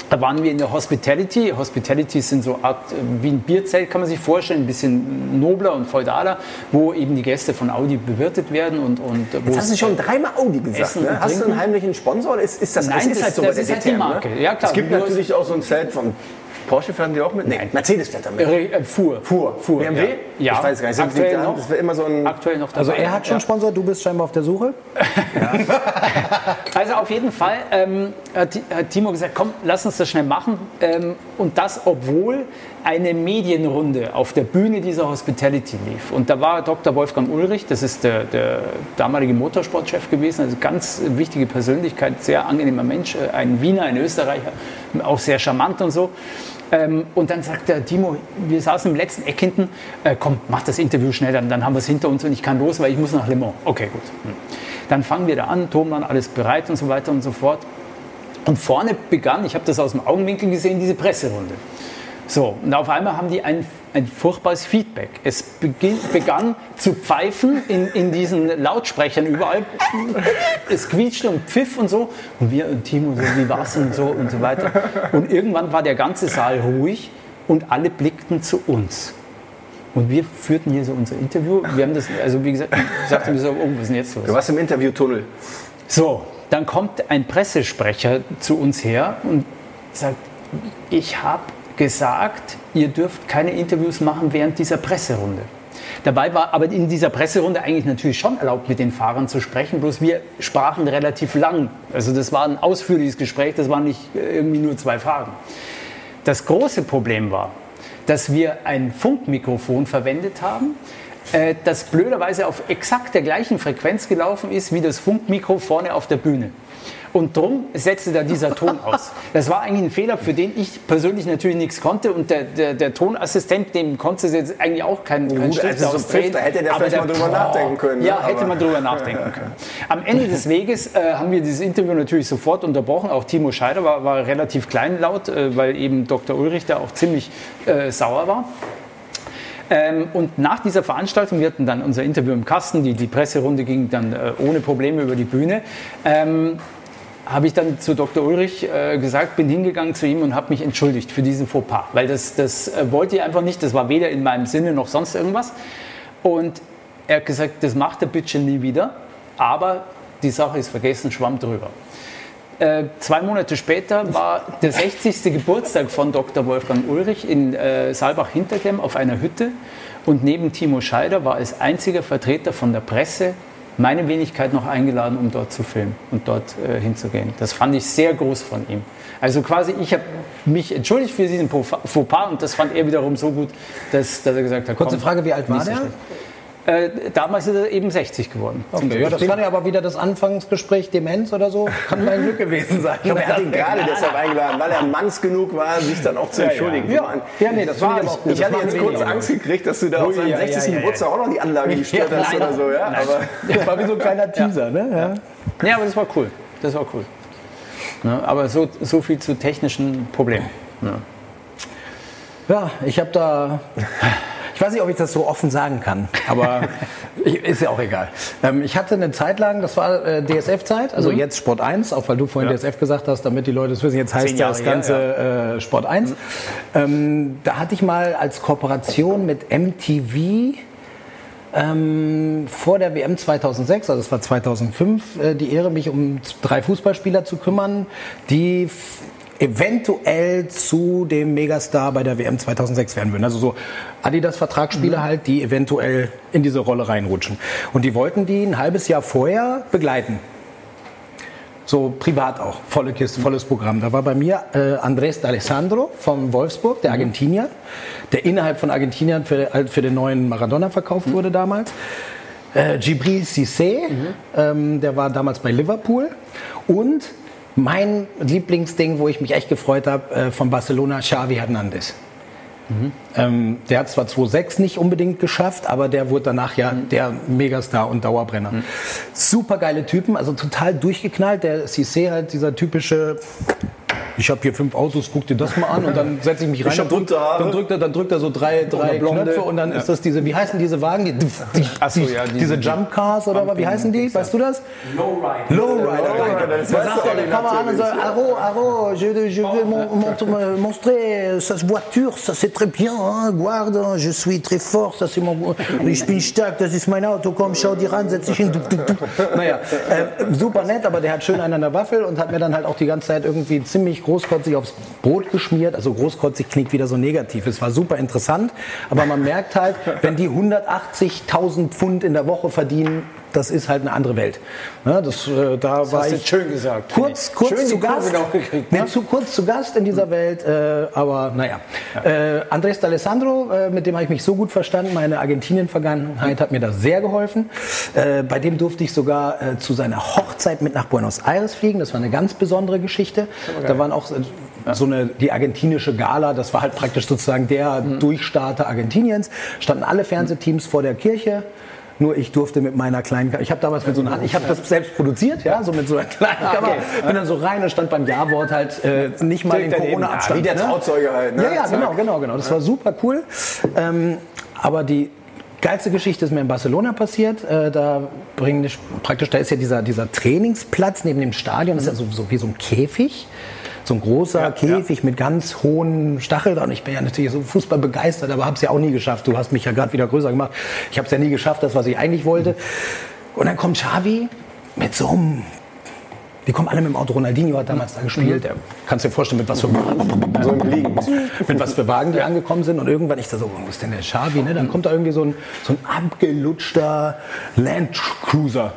da waren wir in der Hospitality. Hospitality sind so Art wie ein Bierzelt, kann man sich vorstellen, ein bisschen nobler und feudaler, wo eben die Gäste von Audi bewirtet werden. Und, und Jetzt hast du schon dreimal Audi gesagt. Essen Ne? Hast du einen heimlichen Sponsor? Ist, ist das, Nein, das ist das- halt so das bei der ist halt die DTM, Marke. Ne? Ja, klar. Es gibt natürlich auch so ein Zelt von Porsche fahren die auch mit? Nee, Mercedes fährt damit. Re- äh, fuhr. Fuhr. Fuhr. BMW? Ja. Ich weiß gar nicht. Aktuell da- noch. Das wird immer so ein. Aktuell noch Also dabei. er hat schon Ja. Sponsor, du bist scheinbar auf der Suche. Also auf jeden Fall ähm, hat, hat Timo gesagt, komm, lass uns das schnell machen. Ähm, und das, obwohl eine Medienrunde auf der Bühne dieser Hospitality lief. Und da war Dr. Wolfgang Ulrich, das ist der, der damalige Motorsportchef gewesen, also ganz wichtige Persönlichkeit, sehr angenehmer Mensch, äh, ein Wiener, ein Österreicher, auch sehr charmant und so. Ähm, und dann sagt der Timo, wir saßen im letzten Eck hinten, äh, komm, mach das Interview schnell, dann, dann haben wir es hinter uns und ich kann los, weil ich muss nach Le Mans. Okay, gut. Hm. Dann fangen wir da an, Thomann, alles bereit und so weiter und so fort. Und vorne begann, ich habe das aus dem Augenwinkel gesehen, diese Presserunde. So, und auf einmal haben die ein, ein furchtbares Feedback. Es beginn, begann zu pfeifen in, in diesen Lautsprechern überall. Es quietschte und pfiff und so. Und wir und Timo so, wie war's und so und so weiter. Und irgendwann war der ganze Saal ruhig und alle blickten zu uns. Und wir führten hier so unser Interview. Wir haben das, also wie gesagt, ich sagte mir so, oh, was ist denn jetzt los? Du warst im Interviewtunnel. So, dann kommt ein Pressesprecher zu uns her und sagt, ich habe gesagt, ihr dürft keine Interviews machen während dieser Presserunde. Dabei war aber in dieser Presserunde eigentlich natürlich schon erlaubt, mit den Fahrern zu sprechen, bloß wir sprachen relativ lang. Also das war ein ausführliches Gespräch, das waren nicht äh, irgendwie nur zwei Fragen. Das große Problem war, dass wir ein Funkmikrofon verwendet haben, äh, das blöderweise auf exakt der gleichen Frequenz gelaufen ist wie das Funkmikro vorne auf der Bühne. Und drum setzte da dieser Ton aus. Das war eigentlich ein Fehler, für den ich persönlich natürlich nichts konnte. Und der, der, der Tonassistent, dem konnte jetzt eigentlich auch keinen kein Gut, Schritt also so ausdrehen. Da hätte der Aber vielleicht mal drüber nachdenken können, ne? Ja, hätte Aber- man drüber nachdenken können. Am Ende des Weges äh, haben wir dieses Interview natürlich sofort unterbrochen. Auch Timo Scheider war, war relativ kleinlaut, äh, weil eben Dr. Ulrich da auch ziemlich äh, sauer war. Ähm, und nach dieser Veranstaltung, wir hatten dann unser Interview im Kasten, die, die Presserunde ging dann äh, ohne Probleme über die Bühne. Ähm, habe ich dann zu Dr. Ulrich äh, gesagt, bin hingegangen zu ihm und habe mich entschuldigt für diesen Fauxpas, weil das, das äh, wollte ich einfach nicht, das war weder in meinem Sinne noch sonst irgendwas. Und er hat gesagt, das macht er bitte nie wieder, aber die Sache ist vergessen, schwamm drüber. Äh, zwei Monate später war der 60. Geburtstag von Dr. Wolfgang Ulrich in äh, Saalbach-Hinterklemm auf einer Hütte. Und neben Timo Scheider war als einziger Vertreter von der Presse meine Wenigkeit noch eingeladen, um dort zu filmen und dort äh, hinzugehen. Das fand ich sehr groß von ihm. Also quasi, ich habe mich entschuldigt für diesen Fauxpas und das fand er wiederum so gut, dass, dass er gesagt hat, Kurze komm, Frage, wie alt war so der? schlecht. Äh, damals ist er eben 60 geworden. Okay, ja, das kann ja aber wieder das Anfangsgespräch Demenz oder so, kann mein Glück gewesen sein. Ich glaube, er hat ihn gerade deshalb eingeladen, weil er manns genug war, sich dann auch zu entschuldigen. Ja, ja nee, das war ich, ich hatte jetzt kurz Angst gekriegt, dass du da auf seinem ja, 60. ja, ja, Geburtstag auch noch die Anlage gestört Ja, hast nein. oder so. Ja, aber Das war wie so ein kleiner Teaser, ne? Ja. Ja, aber das war cool. Das war cool. Ja, aber so, so viel zu technischen Problemen. Ja, ich habe da. Ich weiß nicht, ob ich das so offen sagen kann, aber ist ja auch egal. Ähm, ich hatte eine Zeit lang, das war äh, DSF-Zeit, also jetzt Sport 1, auch weil du vorhin DSF gesagt hast, damit die Leute es wissen, jetzt heißt Jahre das her, Ganze äh, Sport 1. Ähm, da hatte ich mal als Kooperation mit MTV ähm, vor der WM 2006, also es war 2005, äh, die Ehre, mich um drei Fußballspieler zu kümmern, die eventuell zu dem Megastar bei der WM 2006 werden würden. Also so Adidas-Vertragsspieler halt, die eventuell in diese Rolle reinrutschen. Und die wollten die ein halbes Jahr vorher begleiten. So privat auch, volle Kiste, volles Programm. Da war bei mir äh, Andrés D'Alessandro von Wolfsburg, der Argentinier, der innerhalb von Argentinien für, äh, für den neuen Maradona verkauft wurde damals. Äh, Gibril Cissé, ähm, der war damals bei Liverpool. Und mein Lieblingsding, wo ich mich echt gefreut habe, äh, von Barcelona, Xavi Hernandez. Ähm, der hat zwar 2.6 nicht unbedingt geschafft, aber der wurde danach ja der Megastar und Dauerbrenner. Super geile Typen, also total durchgeknallt. Der Cissé halt dieser typische. Ich habe hier fünf Autos, guck dir das mal an und dann setze ich mich rein. Ich hab und drück- dann drückt er, dann drückt er so drei, drei Blonde. Knöpfe und dann ist das diese, wie heißen diese Wagen? Die, die, Ach so, die, ja, diese, diese- Jump Cars oder was? Wie heißen die? Weißt du das? Lowrider. Lowrider, danke. das Da sagt er, der die an und sagt, Aro, Aro, je, je vais mon, mon, montrer cette voiture, ça c'est très bien, hein, guarda, je suis très fort, ça c'est mon, ich bin stark, das ist mein Auto, komm, schau dir ran, setz dich hin. Naja, äh, super nett, aber der hat schön einen an der Waffel und hat mir dann halt auch die ganze Zeit irgendwie ziemlich großkotzig aufs Brot geschmiert, also großkotzig klingt wieder so negativ, es war super interessant, aber man merkt halt, wenn die 180.000 Pfund in der Woche verdienen, das ist halt eine andere Welt. Ja, das, äh, da war hast ich jetzt schön gesagt, Kurz, kurz Schön zu Gast. gekriegt, ne? zu kurz zu Gast in dieser Welt, äh, aber naja. Äh, Andrés D'Alessandro, äh, mit dem habe ich mich so gut verstanden. Meine Argentinien-Vergangenheit hat mir da sehr geholfen. Äh, bei dem durfte ich sogar äh, zu seiner Hochzeit mit nach Buenos Aires fliegen. Das war eine ganz besondere Geschichte. Da waren auch äh, so eine, die argentinische Gala, das war halt praktisch sozusagen der Durchstarter Argentiniens. Standen alle Fernsehteams vor der Kirche. Nur ich durfte mit meiner kleinen Kamera, ich habe damals mit so einer, ich habe das selbst produziert, ja, so mit so einer kleinen Kamera, bin dann so rein und stand beim Ja-Wort halt äh, nicht mal in Direkt daneben. Corona-Abstand. wie der ne? Trauzeuge halt. Ne? Ja, ja, genau, genau, genau. Das war super cool. Ähm, aber die geilste Geschichte ist mir in Barcelona passiert. Äh, da bringen praktisch, da ist ja dieser, dieser Trainingsplatz neben dem Stadion, das ist ja so, so wie so ein Käfig. So ein großer Käfig mit ganz hohen Stacheln. Und ich bin ja natürlich so Fußball begeistert, aber habe es ja auch nie geschafft. Du hast mich ja gerade wieder größer gemacht. Ich habe es ja nie geschafft, das, was ich eigentlich wollte. Und dann kommt Xavi mit so einem die kommen alle mit dem Auto. Ronaldinho hat damals da gespielt. Der, kannst dir vorstellen, mit was für, mit was für Wagen die angekommen sind. Und irgendwann ich da so, wo ist denn der Xavi? Ne? Dann kommt da irgendwie so ein, so ein abgelutschter Land Cruiser.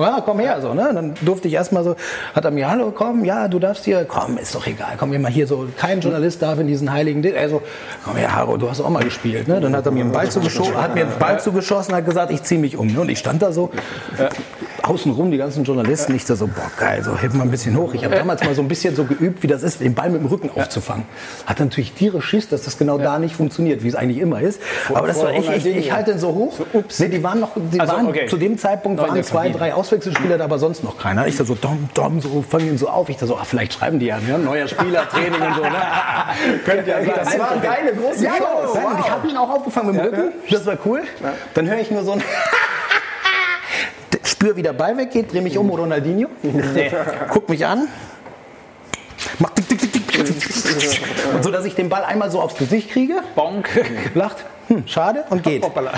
Ja, komm her, so, ne? Dann durfte ich erstmal so, hat er mir, hallo, komm, ja, du darfst hier, komm, ist doch egal, komm, mal hier so, kein Journalist darf in diesen heiligen, Di- also, komm her, Haro, du hast auch mal gespielt, ne? Dann hat er mir einen Ball zugeschossen, hat mir einen Ball zugeschossen, hat gesagt, ich zieh mich um, ne? Und ich stand da so, außenrum, die ganzen Journalisten, ich da so, boah, geil, so, heb mal ein bisschen hoch. Ich habe damals mal so ein bisschen so geübt, wie das ist, den Ball mit dem Rücken aufzufangen. Hat natürlich tierisch Schiss, dass das genau da nicht funktioniert, wie es eigentlich immer ist. Aber das war, ich, ich, ich halte den so hoch. Nee, die waren noch, die Also, waren, okay. zu dem Zeitpunkt waren zwei, drei Auswechselspieler, da aber sonst noch keiner. Ich da so, dom, dom, so, fangen ihn so auf. Ich da so, ach, vielleicht schreiben die ja, ne? neuer Spieler, Training und so, ne? Könnte ja sein. Das war deine große Ja, ja, und ich habe ihn auch aufgefangen mit dem Rücken. Das war cool. Dann höre ich nur so ein. Spür, wie der Ball weggeht, drehe mich um, Ronaldinho. Guck mich an. Mach tick, tick, tick, tick. Und so, dass ich den Ball einmal so aufs Gesicht kriege. Bonk. Lacht. Hm, schade und geht. Hoppala.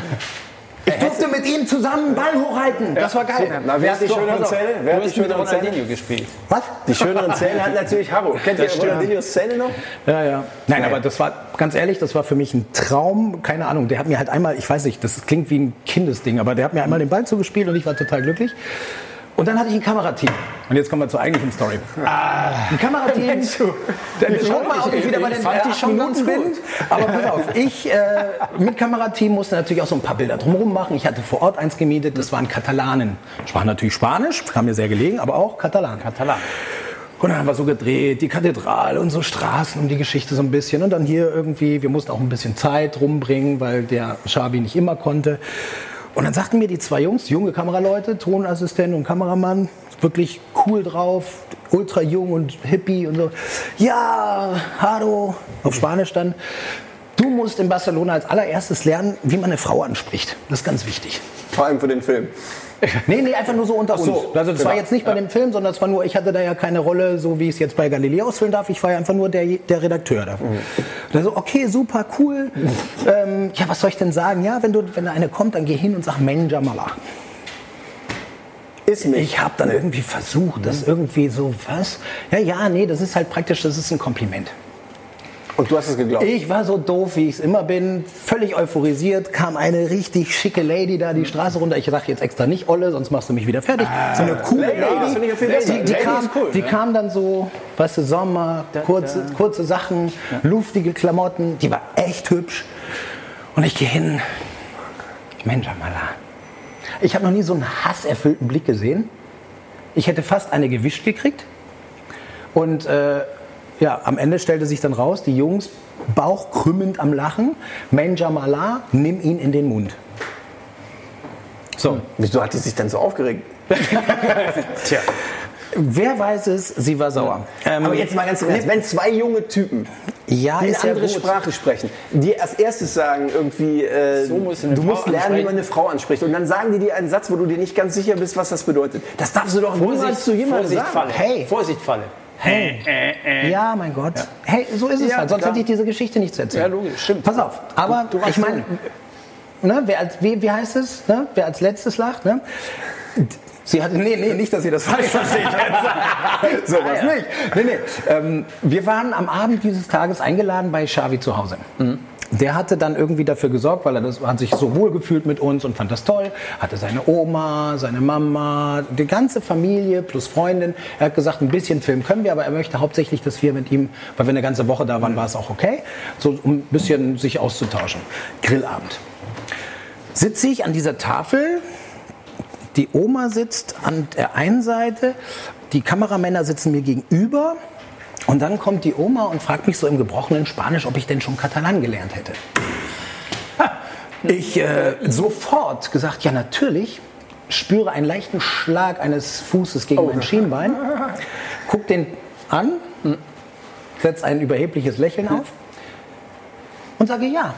Ich durfte mit ihm zusammen einen Ball hochhalten. Das war geil. Na, wer hat die schöneren. Zähne? Wer hat die schöneren Zähne? Gespielt. Was? Die schöneren Zähne hat natürlich Harro. Kennt ihr. Ronaldinhos Zähne noch? Ja, ja. Nein, aber das war, ganz ehrlich, das war für mich ein Traum. Keine Ahnung, der hat mir halt einmal, ich weiß nicht, das klingt wie ein Kindesding, aber der hat mir einmal den Ball zugespielt und ich war total glücklich. Und dann hatte ich ein Kamerateam. Und jetzt kommen wir zur eigentlichen Story. ein Kamerateam. Dann schaut mal, ob ich wieder bei den fand die acht schon Minuten bin. Aber pass auf, ich äh, mit Kamerateam musste natürlich auch so ein paar Bilder drumherum machen. Ich hatte vor Ort eins gemietet, das waren Katalanen. Sprach natürlich Spanisch, kam mir sehr gelegen, aber auch Katalan. Katalan. Und dann haben wir so gedreht, die Kathedrale und so Straßen und die Geschichte so ein bisschen. Und dann hier irgendwie, wir mussten auch ein bisschen Zeit rumbringen, weil der Xavi nicht immer konnte. Und dann sagten mir die zwei Jungs, junge Kameraleute, Tonassistent und Kameramann, wirklich cool drauf, ultra jung und hippie und so. Ja, hallo, auf Spanisch dann. Du musst in Barcelona als allererstes lernen, wie man eine Frau anspricht. Das ist ganz wichtig. Vor allem für den Film. Nee, nee, einfach nur so unter so, uns. Also das war genau. jetzt nicht bei dem Film, sondern es war nur, ich hatte da ja keine Rolle, so wie ich es jetzt bei Galileo ausfüllen darf. Ich war ja einfach nur der, der Redakteur davon. Mhm. So, okay, super, cool. ähm, ja, was soll ich denn sagen? Ja, wenn, du, wenn da eine kommt, dann geh hin und sag Menjamala. Ist mich. Ich habe dann irgendwie versucht, das irgendwie so, was? Ja, ja, nee, das ist halt praktisch, das ist ein Kompliment. Und du hast es geglaubt. Ich war so doof, wie ich es immer bin, völlig euphorisiert, kam eine richtig schicke Lady da die Straße runter. Ich sag jetzt extra nicht Olle, sonst machst du mich wieder fertig. so eine coole Lady, ich ja Lady. Die, die, Lady kam, cool, die ne? kam dann so, weißt du, Sommer, kurze, kurze Sachen, luftige Klamotten, die war echt hübsch. Und ich gehe hin, Mensch, Amala. Ich habe noch nie so einen hasserfüllten Blick gesehen. Ich hätte fast eine gewischt gekriegt. Und äh, ja, am Ende stellte sich dann raus, die Jungs bauchkrümmend am Lachen, Menjamala, nimm ihn in den Mund. So, Wieso hat die sich dann so aufgeregt? Tja. wer weiß es, sie war sauer. Ähm, Aber jetzt mal ganz im Ernst, wenn zwei junge Typen, ja, die eine ja andere. Sprache sprechen, die als erstes sagen irgendwie, äh, So musst du du musst lernen, wie man eine Frau anspricht. Und dann sagen die dir einen Satz, wo du dir nicht ganz sicher bist, was das bedeutet. Das darfst du doch niemals zu jemandem Vorsicht, sagen. Falle. Hey. Vorsicht, Falle. Hey. Ja, mein Gott. Hey, so ist es Ja, halt. Sonst klar. hätte ich diese Geschichte nicht zu erzählen. Ja, logisch, stimmt. Pass auf. Aber Du- du ich meine, ne, wer als, wie, wie heißt es? Ne? Wer als letztes lacht? Ne? Sie hatte, nee, nee, nicht, dass sie das falsch versteht jetzt. so was nicht. Nee, nee. Ähm, wir waren am Abend dieses Tages eingeladen bei Xavi zu Hause. Der hatte dann irgendwie dafür gesorgt, weil er das, hat sich so wohl gefühlt mit uns und fand das toll. Hatte seine Oma, seine Mama, die ganze Familie plus Freundin. Er hat gesagt, ein bisschen Film können wir, aber er möchte hauptsächlich, dass wir mit ihm, weil wir eine ganze Woche da waren, war es auch okay, so um ein bisschen sich auszutauschen. Grillabend. Sitze ich an dieser Tafel, die Oma sitzt an der einen Seite, die Kameramänner sitzen mir gegenüber und dann kommt die Oma und fragt mich so im gebrochenen Spanisch, ob ich denn schon Katalan gelernt hätte. Ich äh, sofort gesagt, ja natürlich, spüre einen leichten Schlag eines Fußes gegen mein Schienbein, guck den an, setze ein überhebliches Lächeln auf und sage ja.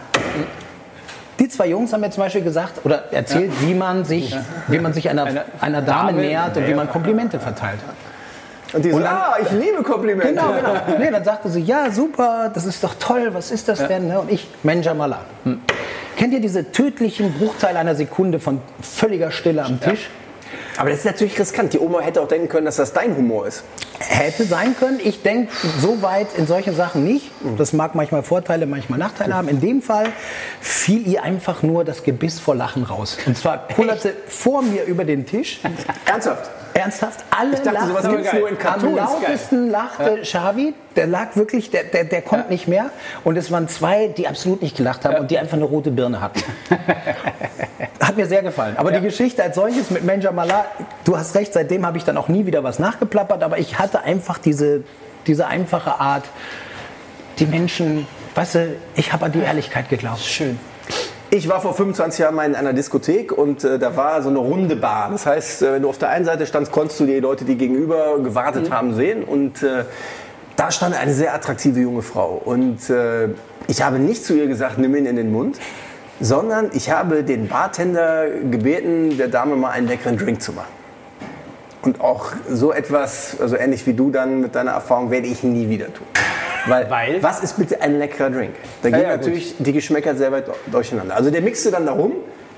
Die zwei Jungs haben mir zum Beispiel gesagt oder erzählt, wie man sich, wie man sich einer, Eine einer Dame Dame nähert und wie man Komplimente verteilt. Und die so, Und dann- ah, ich liebe Komplimente. Genau, genau. Nee, dann sagte sie, ja, super, das ist doch toll, was ist das denn? ne? Und ich, Menjamala. Kennt ihr diese tödlichen Bruchteile einer Sekunde von völliger Stille am Tisch? Aber das ist natürlich riskant. Die Oma hätte auch denken können, dass das dein Humor ist. Hätte sein können. Ich denke so weit in solchen Sachen nicht. Das mag manchmal Vorteile, manchmal Nachteile haben. In dem Fall fiel ihr einfach nur das Gebiss vor Lachen raus. Und zwar kullerte vor mir über den Tisch. Ernsthaft? Ernsthaft, alle Ich dachte, sowas gibt's nur in Am Cartoons. lautesten lachte Xavi. Der lag wirklich, der, der, der konnte nicht mehr. Und es waren zwei, die absolut nicht gelacht haben und die einfach eine rote Birne hatten. Hat mir sehr gefallen. Aber die Geschichte als solches mit Menja Mala, du hast recht, seitdem habe ich dann auch nie wieder was nachgeplappert. Aber ich hatte einfach diese, diese einfache Art, die Menschen, weißt du, ich habe an die Ehrlichkeit geglaubt. Schön. Ich war vor 25 Jahren mal in einer Diskothek und äh, da war so eine runde Bar. Das heißt, äh, wenn du auf der einen Seite standst, konntest du die Leute, die gegenüber gewartet haben, sehen. Und äh, da stand eine sehr attraktive junge Frau. Und äh, ich habe nicht zu ihr gesagt, nimm ihn in den Mund, sondern ich habe den Bartender gebeten, der Dame mal einen leckeren Drink zu machen. Und auch so etwas, also ähnlich wie du dann mit deiner Erfahrung, werde ich nie wieder tun. Weil, Weil? was ist bitte ein leckerer Drink? Da gehen ja, gut. natürlich die Geschmäcker sehr weit durcheinander. Also der mixte dann darum,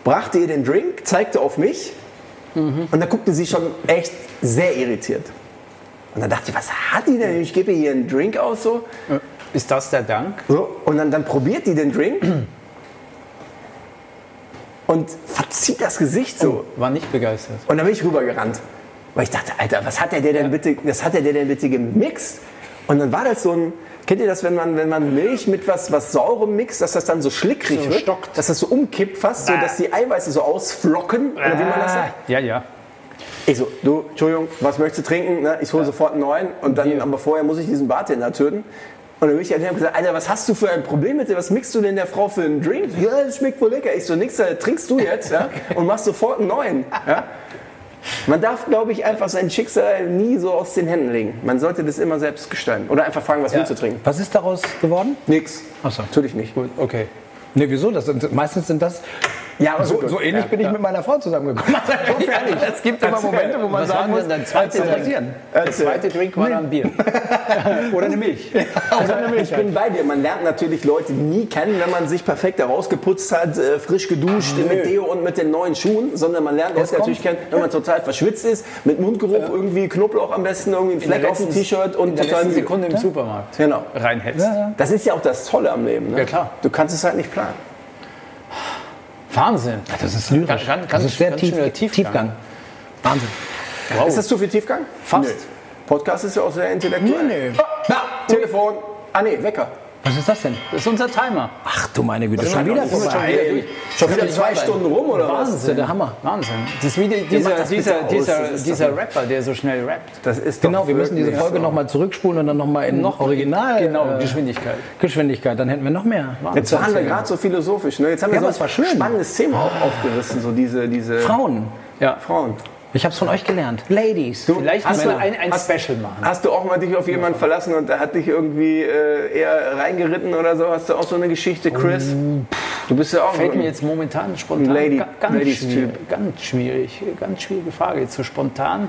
brachte ihr den Drink, zeigte auf mich und da guckte sie schon echt sehr irritiert. Und dann dachte ich, was hat die denn? Ich gebe ihr einen Drink aus so. Ist das der Dank? so und dann, dann probiert die den Drink und verzieht das Gesicht so. War nicht begeistert. Und dann bin ich rübergerannt. Weil ich dachte, Alter, was hat der, der denn bitte, was hat der, der denn bitte gemixt? Und dann war das so ein, kennt ihr das, wenn man, wenn man Milch mit was, was Saurem mixt, dass das dann so schlickrig So wird? stockt. Dass das so umkippt fast, so Ah. dass die Eiweiße so ausflocken, oder wie man das sagt. Ja, ja. Ich so, du, Entschuldigung, was möchtest du trinken? Ne? Ich hole sofort einen neuen und dann, aber vorher muss ich diesen Bartender töten. Und dann bin ich an dem gesagt, Alter, was hast du für ein Problem mit dir? Was mixt du denn der Frau für einen Drink? Ja, das schmeckt wohl lecker. Ich so, nix, äh, trinkst du jetzt ja? und machst sofort einen neuen. Ja? Man darf, glaube ich, einfach sein Schicksal nie so aus den Händen legen. Man sollte das immer selbst gestalten. Oder einfach fragen, was willst du trinken? Was ist daraus geworden? Nix. Ach so. Natürlich nicht. Gut, okay. Ne, wieso? Das sind, meistens sind das. Ja, aber so, so ähnlich Ja, bin ich mit meiner Frau zusammengekommen. es gibt immer Momente, wo man sagen muss, dein Drink? passieren. Der zweite Drink war dann Bier. Oder eine Milch. Also, ich bin bei dir. Man lernt natürlich Leute nie kennen, wenn man sich perfekt herausgeputzt hat, äh, frisch geduscht mit Deo und mit den neuen Schuhen, sondern man lernt Leute natürlich kennen, wenn man total verschwitzt ist, mit Mundgeruch, irgendwie Knoblauch am besten, irgendwie ein Fleck auf dem T-Shirt und in der total. Sekunde im Supermarkt Genau. reinhetzt. Das ist ja auch das Tolle am Leben. Ne? Ja, klar. Du kannst es halt nicht planen. Wahnsinn. Das ist lyrisch. Ganz- ganz- das ist sehr tief, Tiefgang. Tiefgang. Wahnsinn. Wow. Ist das zu viel Tiefgang? Fast. Nö. Podcast ist ja auch sehr intellektuell. Nee, nee. Ah, Telefon. Ah nee, Wecker. Was ist das denn? Das ist unser Timer. Ach du meine Güte, schon wieder vorbei. Schon wieder, schon wieder zwei Stunden rum oder was? Das ist ja der Hammer. Wahnsinn. Das ist wie die- dieser, das dieser, aus. dieser, dieser Rapper, der so schnell rappt. Das ist Genau, doch wir müssen diese Folge so. nochmal zurückspulen und dann nochmal in noch Original Genau, äh, Geschwindigkeit. Geschwindigkeit. Dann hätten wir noch mehr. Jetzt waren wir gerade so philosophisch. Ne? Jetzt haben wir Ja, so ein spannendes Thema auch aufgerissen, so diese, diese Frauen. Ja. Frauen. Ich habe es von euch gelernt. Ladies. Vielleicht Hast müssen du- wir ein, ein hast- Special machen. Hast du auch mal dich auf jemanden verlassen und der hat dich irgendwie äh, eher reingeritten oder so? Hast du auch so eine Geschichte, Chris? Du bist ja auch Fällt so mir jetzt momentan spontan Lady- ga- ganz, Ladies-Typ. schwierig, ganz schwierig, ganz schwierige Frage zu spontan.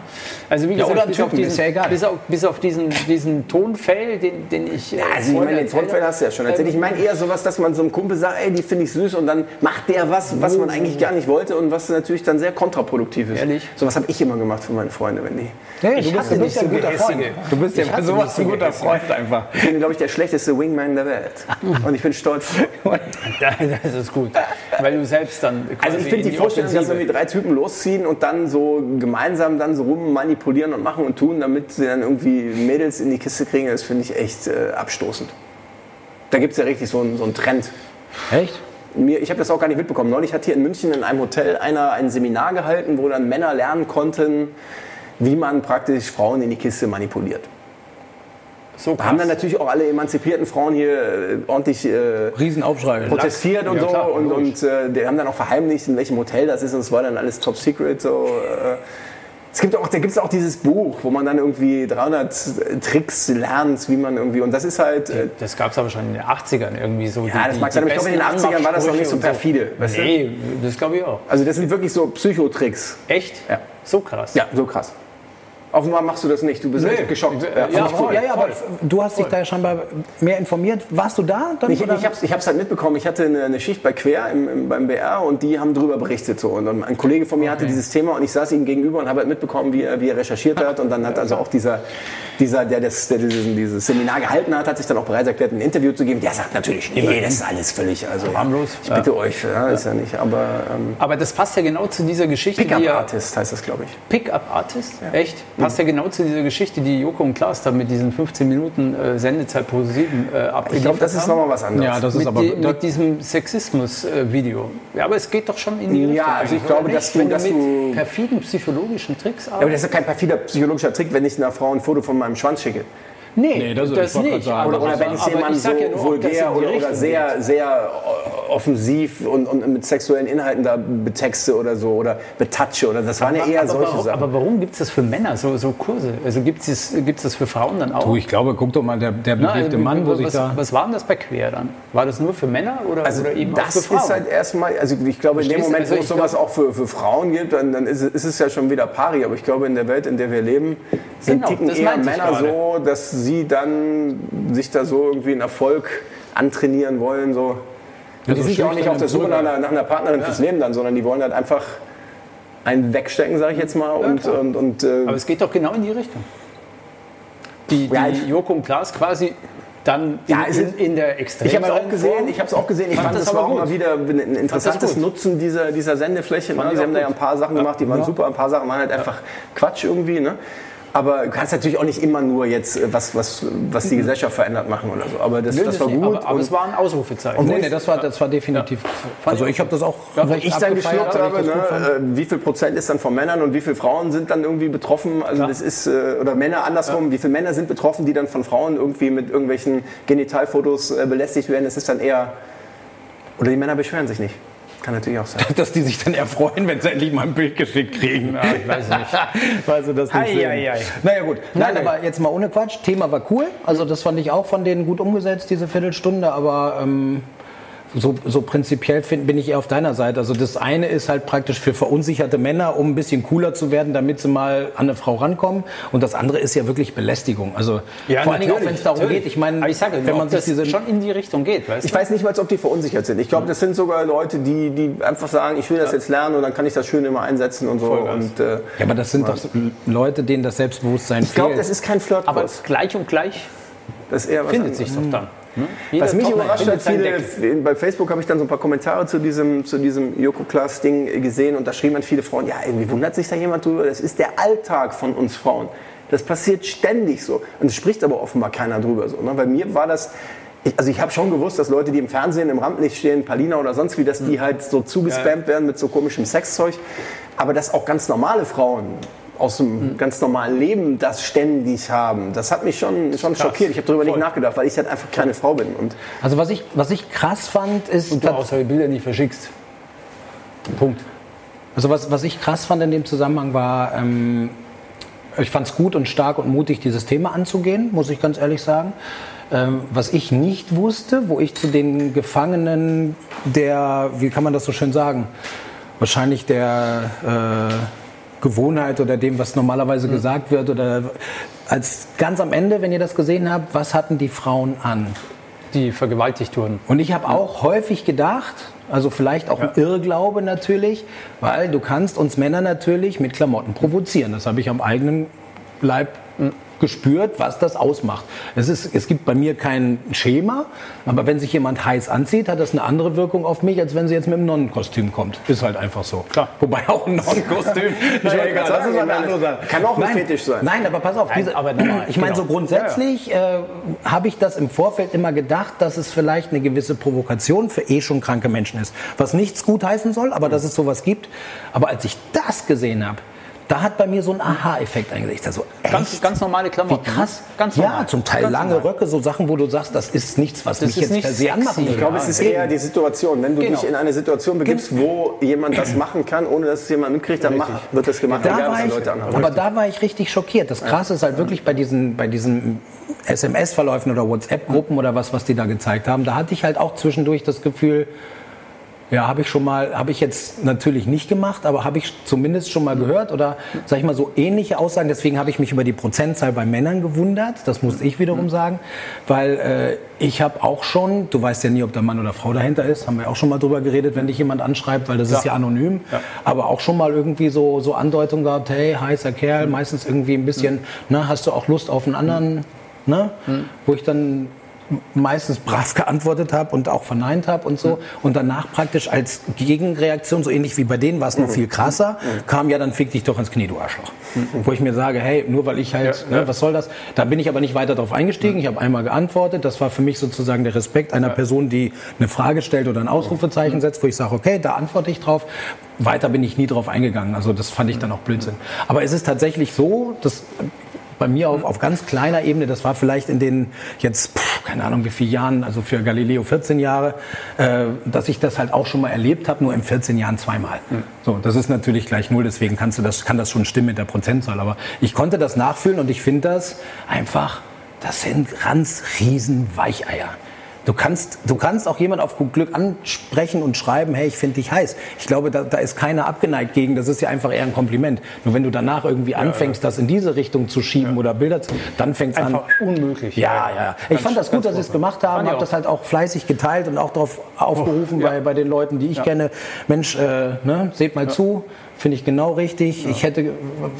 Also wie Ja, gesagt, oder bis, auf diesen, ja egal. bis auf bis auf diesen diesen Tonfell, den, den ich äh, Also ich meine, den habe. hast du ja schon erzählt. Ich meine eher sowas, dass man so einem Kumpel sagt, ey, die finde ich süß und dann macht der was, was man eigentlich gar nicht wollte und was natürlich dann sehr kontraproduktiv ist. Ehrlich? Sowas habe ich immer gemacht für meine Freunde, wenn die. Hey, Ich du bist, du nicht bist ja so ein guter Freund. Du bist ja Ich bei sowas so ein guter gehässige. Freund einfach. Ich bin, glaube ich, der schlechteste Wingman der Welt. Und ich bin stolz. ist gut, weil du selbst dann Also ich finde in die Vorstellung, dass irgendwie drei Typen losziehen und dann so gemeinsam dann so rum manipulieren und machen und tun, damit sie dann irgendwie Mädels in die Kiste kriegen, das finde ich echt äh, abstoßend. Da gibt es ja richtig so einen, so einen Trend. Echt? Mir, ich habe das auch gar nicht mitbekommen. Neulich hat hier in München in einem Hotel einer ein Seminar gehalten, wo dann Männer lernen konnten, wie man praktisch Frauen in die Kiste manipuliert. So Da haben dann krass. natürlich auch alle emanzipierten Frauen hier äh, ordentlich äh, Riesenaufschrei. protestiert und Ja, so klar, und, und äh, die haben dann auch verheimlicht, in welchem Hotel das ist und es war dann alles top secret. So, äh. Es gibt auch, da gibt es auch dieses Buch, wo man dann irgendwie 300 Tricks lernt, wie man irgendwie und das ist halt. Äh, Das gab es aber schon in den 80ern irgendwie so. Ja, das mag sein, aber ich glaube, in den 80ern war das noch nicht so perfide, weißt du? Nee, das glaube ich auch. also das sind wirklich so Psychotricks. Echt? Ja. So krass. Ja, so krass. Offenbar machst du das nicht, du bist echt geschockt. Ja, finde ich cool. ja, ja, aber du hast dich da ja scheinbar mehr informiert. Warst du da? Dann, Ich, oder? ich habe es ich hab's halt mitbekommen. Ich hatte eine, eine Schicht bei Quer im, im, beim BR und die haben darüber berichtet. So. Und ein Kollege von mir hatte dieses Thema und ich saß ihm gegenüber und habe halt mitbekommen, wie er, wie er recherchiert hat. Und dann hat also auch dieser, dieser der, das, der diesen, dieses Seminar gehalten hat, hat sich dann auch bereit erklärt, ein Interview zu geben. Der sagt natürlich, nee, das ist alles völlig. Also, Harmlos. Ich bitte euch, ja, ist ja nicht. Aber ähm, Aber das passt ja genau zu dieser Geschichte. die Pickup ja, Artist heißt das, glaube ich. Pickup Artist? Echt? Passt ja genau zu dieser Geschichte, die Joko und Klaas da mit diesen 15 Minuten äh, Sendezeit pro 7 äh, abgeliefert Ich glaube, das ist nochmal was anderes. ja, das ist mit, aber. die, mit diesem Sexismus-Video. ja, aber es geht doch schon in die Ja, Richtung. also ich eigentlich, glaube, dass du- dass mit du- perfiden psychologischen Tricks Ja, aber das arbeitest. ist ja kein perfider psychologischer Trick, wenn ich einer Frau ein Foto von meinem Schwanz schicke. Nee, Nee, das- das, nicht. sagen. Oder, oder wenn ich aber jemanden ich sag so ja nur, vulgär oder, oder sehr, sehr äh, offensiv und, und mit sexuellen Inhalten da betexte oder so oder betatsche oder das waren ja eher aber, solche warum, Sachen. aber warum gibt es das für Männer, so, so Kurse? Also gibt es gibt's das für Frauen dann auch? du, ich glaube, guck doch mal, der, der Na, bewegte also, Mann, wo was, sich da. was war denn das bei Quer dann? War das nur für Männer oder, also oder eben das auch für Frauen? ist halt erstmal, also ich glaube in dem? Moment, Also wo es sowas auch für, für Frauen gibt, dann, dann ist, es, ist es ja schon wieder pari, aber ich glaube in der Welt, in der wir leben, sind Genau, ticken eher Männer so, dass sie dann sich da so irgendwie einen Erfolg antrainieren wollen, so. Ja, die so sind ja auch nicht auf der Suche nach einer, nach einer Partnerin fürs Leben dann, sondern die wollen halt einfach einen wegstecken, sage ich jetzt mal. und, klar. und, und, äh, Aber es geht doch genau in die Richtung. Die, die Ja, Joko und Klaas quasi dann Ja, in, es in, in der extremen Ich habe es auch gesehen, ich habe es auch gesehen. Ich Fand fand, das das war aber auch mal gut. wieder ein interessantes gut. Nutzen dieser, dieser Sendefläche. Ne? Sie haben da ja gut. ein paar Sachen gemacht, die waren super, ein paar Sachen waren halt einfach Quatsch irgendwie. Ne? Aber du kannst natürlich auch nicht immer nur jetzt äh, was, was, was die Gesellschaft verändert machen oder so. Aber das, Will das das war nicht, gut. Aber, aber es war ein Ausrufezeichen. Nee, nee, das war, das war definitiv. Also ich habe das auch wo recht ich dann weil habe, ne, wie viel Prozent ist dann von Männern und wie viele Frauen sind dann irgendwie betroffen? Also das ist äh, oder Männer andersrum, wie viele Männer sind betroffen, die dann von Frauen irgendwie mit irgendwelchen Genitalfotos äh, belästigt werden? Das ist dann eher oder die Männer beschweren sich nicht. Kann natürlich auch sein. Dass die sich dann erfreuen, wenn sie endlich mal ein Bild geschickt kriegen. Ja, ich weiß nicht. Weil sie das nicht Ei, sehen. ei, ei. Naja gut, nein, Nein, aber jetzt mal ohne Quatsch. Thema war cool. Also das fand ich auch von denen gut umgesetzt, diese Viertelstunde. Aber ähm, so, so prinzipiell find, bin ich eher auf deiner Seite. Also das eine ist halt praktisch für verunsicherte Männer, um ein bisschen cooler zu werden, damit sie mal an eine Frau rankommen. Und das andere ist ja wirklich Belästigung. Also vor allen Dingen auch, wenn es darum geht. Ich meine, ich sage, wenn man sich das diese schon in die Richtung geht, weißt Ich du? weiß nicht mal, ob die verunsichert sind. Ich glaube, das sind sogar Leute, die, die einfach sagen, ich will das jetzt lernen und dann kann ich das schön immer einsetzen und so. Vollgas. Und, äh, ja, aber das sind doch Leute, denen das Selbstbewusstsein ich glaube, fehlt. das ist kein Flirtkurs. Aber gleich und gleich das ist eher was findet anderes. sich doch dann. Ne? Jeder Was mich Topmann überrascht hat, viele, bei Facebook habe ich dann so ein paar Kommentare zu diesem, zu diesem Joko-Class-Ding gesehen und da schrieben dann viele Frauen, ja, irgendwie wundert sich da jemand drüber, das ist der Alltag von uns Frauen. Das passiert ständig so. Und es spricht aber offenbar keiner drüber so. Ne? Bei mir war das, ich, also ich habe schon gewusst, dass Leute, die im Fernsehen im Rampenlicht stehen, Palina oder sonst wie, dass die halt so zugespammt werden mit so komischem Sexzeug. Aber dass auch ganz normale Frauen aus dem ganz normalen Leben das ständig haben, das hat mich schon, schon schockiert. Ich habe darüber nicht nachgedacht, weil ich halt einfach keine Frau bin. Und Also was ich, was ich krass fand, ist, Und du auch solche Bilder nicht verschickst. Punkt. also was, was ich krass fand in dem Zusammenhang war, ähm, ich fand es gut und stark und mutig, dieses Thema anzugehen, muss ich ganz ehrlich sagen. Ähm, was ich nicht wusste, wo ich zu den Gefangenen der, wie kann man das so schön sagen, wahrscheinlich der äh, Gewohnheit oder dem, was normalerweise gesagt wird oder als ganz am Ende, wenn ihr das gesehen habt, was hatten die Frauen an? Die vergewaltigt wurden. Und ich habe auch häufig gedacht, also vielleicht auch ein Irrglaube natürlich, weil du kannst uns Männer natürlich mit Klamotten provozieren. Das habe ich am eigenen Leib gespürt, was das ausmacht. Es, ist, es gibt bei mir kein Schema, aber wenn sich jemand heiß anzieht, hat das eine andere Wirkung auf mich, als wenn sie jetzt mit einem Nonnenkostüm kommt. Ist halt einfach so. Klar. Wobei auch ein Nonnenkostüm, wollte naja, egal, das ist eine andere Sache. kann auch ein Nein, Fetisch sein. Nein, aber pass auf, diese, aber nochmal, ich meine so genau. grundsätzlich äh, habe ich das im Vorfeld immer gedacht, dass es vielleicht eine gewisse Provokation für eh schon kranke Menschen ist. Was nichts gut heißen soll, aber dass es sowas gibt. Aber als ich das gesehen habe, da hat bei mir so ein Aha-Effekt eingesetzt. Also, echt? Ganz, ganz normale Wie Klamotten. krass. ne? Ganz normal. ja, zum Teil Ganz lange normal. Röcke, so Sachen, wo du sagst, das ist nichts, was Das mich jetzt nicht per se anmachen würde. Ich glaube, es ist eher die Situation. Wenn du Genau. dich in eine Situation begibst, wo jemand das machen kann, ohne dass es jemand mitkriegt, dann macht, wird das gemacht. da egal, ich, aber da war ich richtig schockiert. Das Krasse ist halt wirklich bei diesen, bei diesen SMS-Verläufen oder WhatsApp-Gruppen oder was, was die da gezeigt haben, da hatte ich halt auch zwischendurch das Gefühl, ja, habe ich schon mal, habe ich jetzt natürlich nicht gemacht, aber habe ich zumindest schon mal gehört oder sag ich mal so ähnliche Aussagen. Deswegen habe ich mich über die Prozentzahl bei Männern gewundert. Das muss ich wiederum sagen, weil äh, ich habe auch schon, du weißt ja nie, ob da Mann oder Frau dahinter ist, haben wir auch schon mal drüber geredet, wenn dich jemand anschreibt, weil das ist ja anonym. Aber auch schon mal irgendwie so so Andeutungen gehabt, hey, heißer Kerl, meistens irgendwie ein bisschen, na, hast du auch Lust auf einen anderen, ne? Wo ich dann meistens brav geantwortet habe und auch verneint habe und so. Und danach praktisch als Gegenreaktion, so ähnlich wie bei denen, war es noch viel krasser, kam ja dann fick dich doch ins Knie, du Arschloch. Wo ich mir sage, hey, nur weil ich halt, ne, was soll das? Da bin ich aber nicht weiter drauf eingestiegen. Ich habe einmal geantwortet. Das war für mich sozusagen der Respekt einer Person, die eine Frage stellt oder ein Ausrufezeichen setzt, wo ich sage, okay, da antworte ich drauf. Weiter bin ich nie drauf eingegangen. Also das fand ich dann auch Blödsinn. Aber es ist tatsächlich so, dass bei mir auf, auf ganz kleiner Ebene, das war vielleicht in den jetzt, pff, keine Ahnung wie viele Jahren, also für Galileo 14 Jahre, äh, dass ich das halt auch schon mal erlebt habe, nur in 14 Jahren zweimal. So, das ist natürlich gleich null, deswegen kannst du das, kann das schon stimmen mit der Prozentzahl. Aber ich konnte das nachfühlen und ich finde das einfach, das sind ganz riesen Weicheier. Du kannst, du kannst auch jemand auf gut Glück ansprechen und schreiben, hey, ich finde dich heiß. Ich glaube, da, da ist keiner abgeneigt gegen. Das ist ja einfach eher ein Kompliment. Nur wenn du danach irgendwie anfängst, das in diese Richtung zu schieben oder Bilder zu, dann fängt es an. Unmöglich. Ja, ja, ja. Ich fand das gut, dass sie es gemacht haben, habe das halt auch fleißig geteilt und auch darauf aufgerufen ja. bei, bei den Leuten, die ich kenne. Mensch, äh, ne, seht mal zu, finde ich genau richtig. Ich hätte,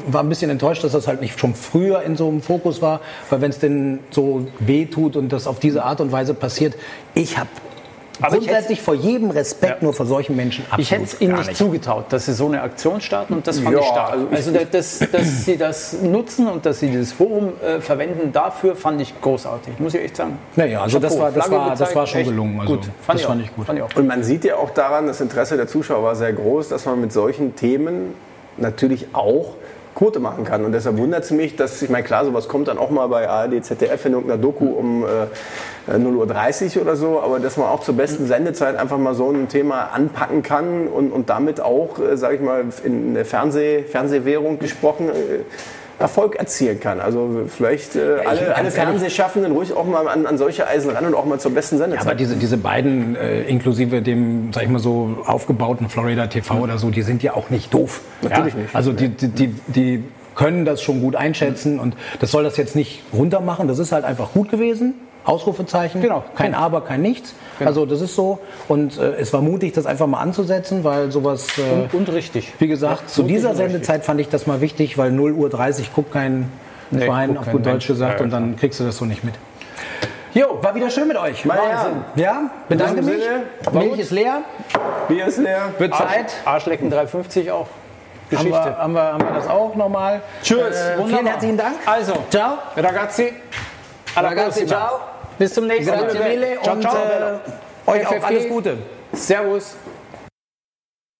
war ein bisschen enttäuscht, dass das halt nicht schon früher in so einem Fokus war, weil wenn es denn so weh tut und das auf diese Art und Weise passiert, ich habe Aber ich grundsätzlich vor jedem Respekt Ja. nur vor solchen Menschen absolut Ich hätte es ihnen gar nicht, zugetaut, dass sie so eine Aktion starten und das fand Ja, ich stark. also Also, ich- dass, dass sie das nutzen und dass sie dieses Forum äh, verwenden, dafür fand ich großartig, muss ich echt sagen. Naja, also das war, das war, das gezeigt, war schon gelungen. Also, gut. das ich fand auch. ich gut. Fand ich auch. Und man sieht ja auch daran, das Interesse der Zuschauer war sehr groß, dass man mit solchen Themen natürlich auch Quote machen kann. Und deshalb wundert es mich, dass, ich meine, klar, sowas kommt dann auch mal bei ARD, ZDF in irgendeiner Doku um äh, 0.30 Uhr oder so, aber dass man auch zur besten Sendezeit einfach mal so ein Thema anpacken kann und, und damit auch, äh, sage ich mal, in der Fernseh, Fernsehwährung gesprochen, äh, Erfolg erzielen kann. Also vielleicht äh, alle, alle Fernsehschaffenden ruhig auch mal an, an solche Eisen ran und auch mal zur besten Sendezeit. Aber diese, diese beiden, äh, inklusive dem, sag ich mal so, aufgebauten Florida TV oder so, die sind ja auch nicht doof. Natürlich ja? nicht. Also die, die, die, die können das schon gut einschätzen und das soll das jetzt nicht runtermachen. Das ist halt einfach gut gewesen. Ausrufezeichen. Genau. Kein Aber, kein Nichts. Also das ist so. Und äh, es war mutig, das einfach mal anzusetzen, weil sowas. Äh, Und, und richtig. wie gesagt, zu mutig dieser richtig. Sendezeit fand ich das mal wichtig, weil 0 Uhr 30 guckt kein Nee, Schwein, auf kein gut Mensch. Deutsch gesagt, Ja, ja, und dann kriegst du das so nicht mit. Jo, War wieder schön mit euch. Meine Herren, Ja, bedanke mich. Milch ist leer. Bier ist leer. Wird Zeit. Arschlecken 350 auch. Haben Geschichte. wir, haben, wir, haben wir das auch nochmal. Tschüss. Äh, vielen herzlichen Dank. Also, Ciao. Ragazzi, alla Ragazzi, ciao. Bis zum nächsten Mal. Grazie mille Ciao, und ciao. äh, euch auch alles Gute. Servus.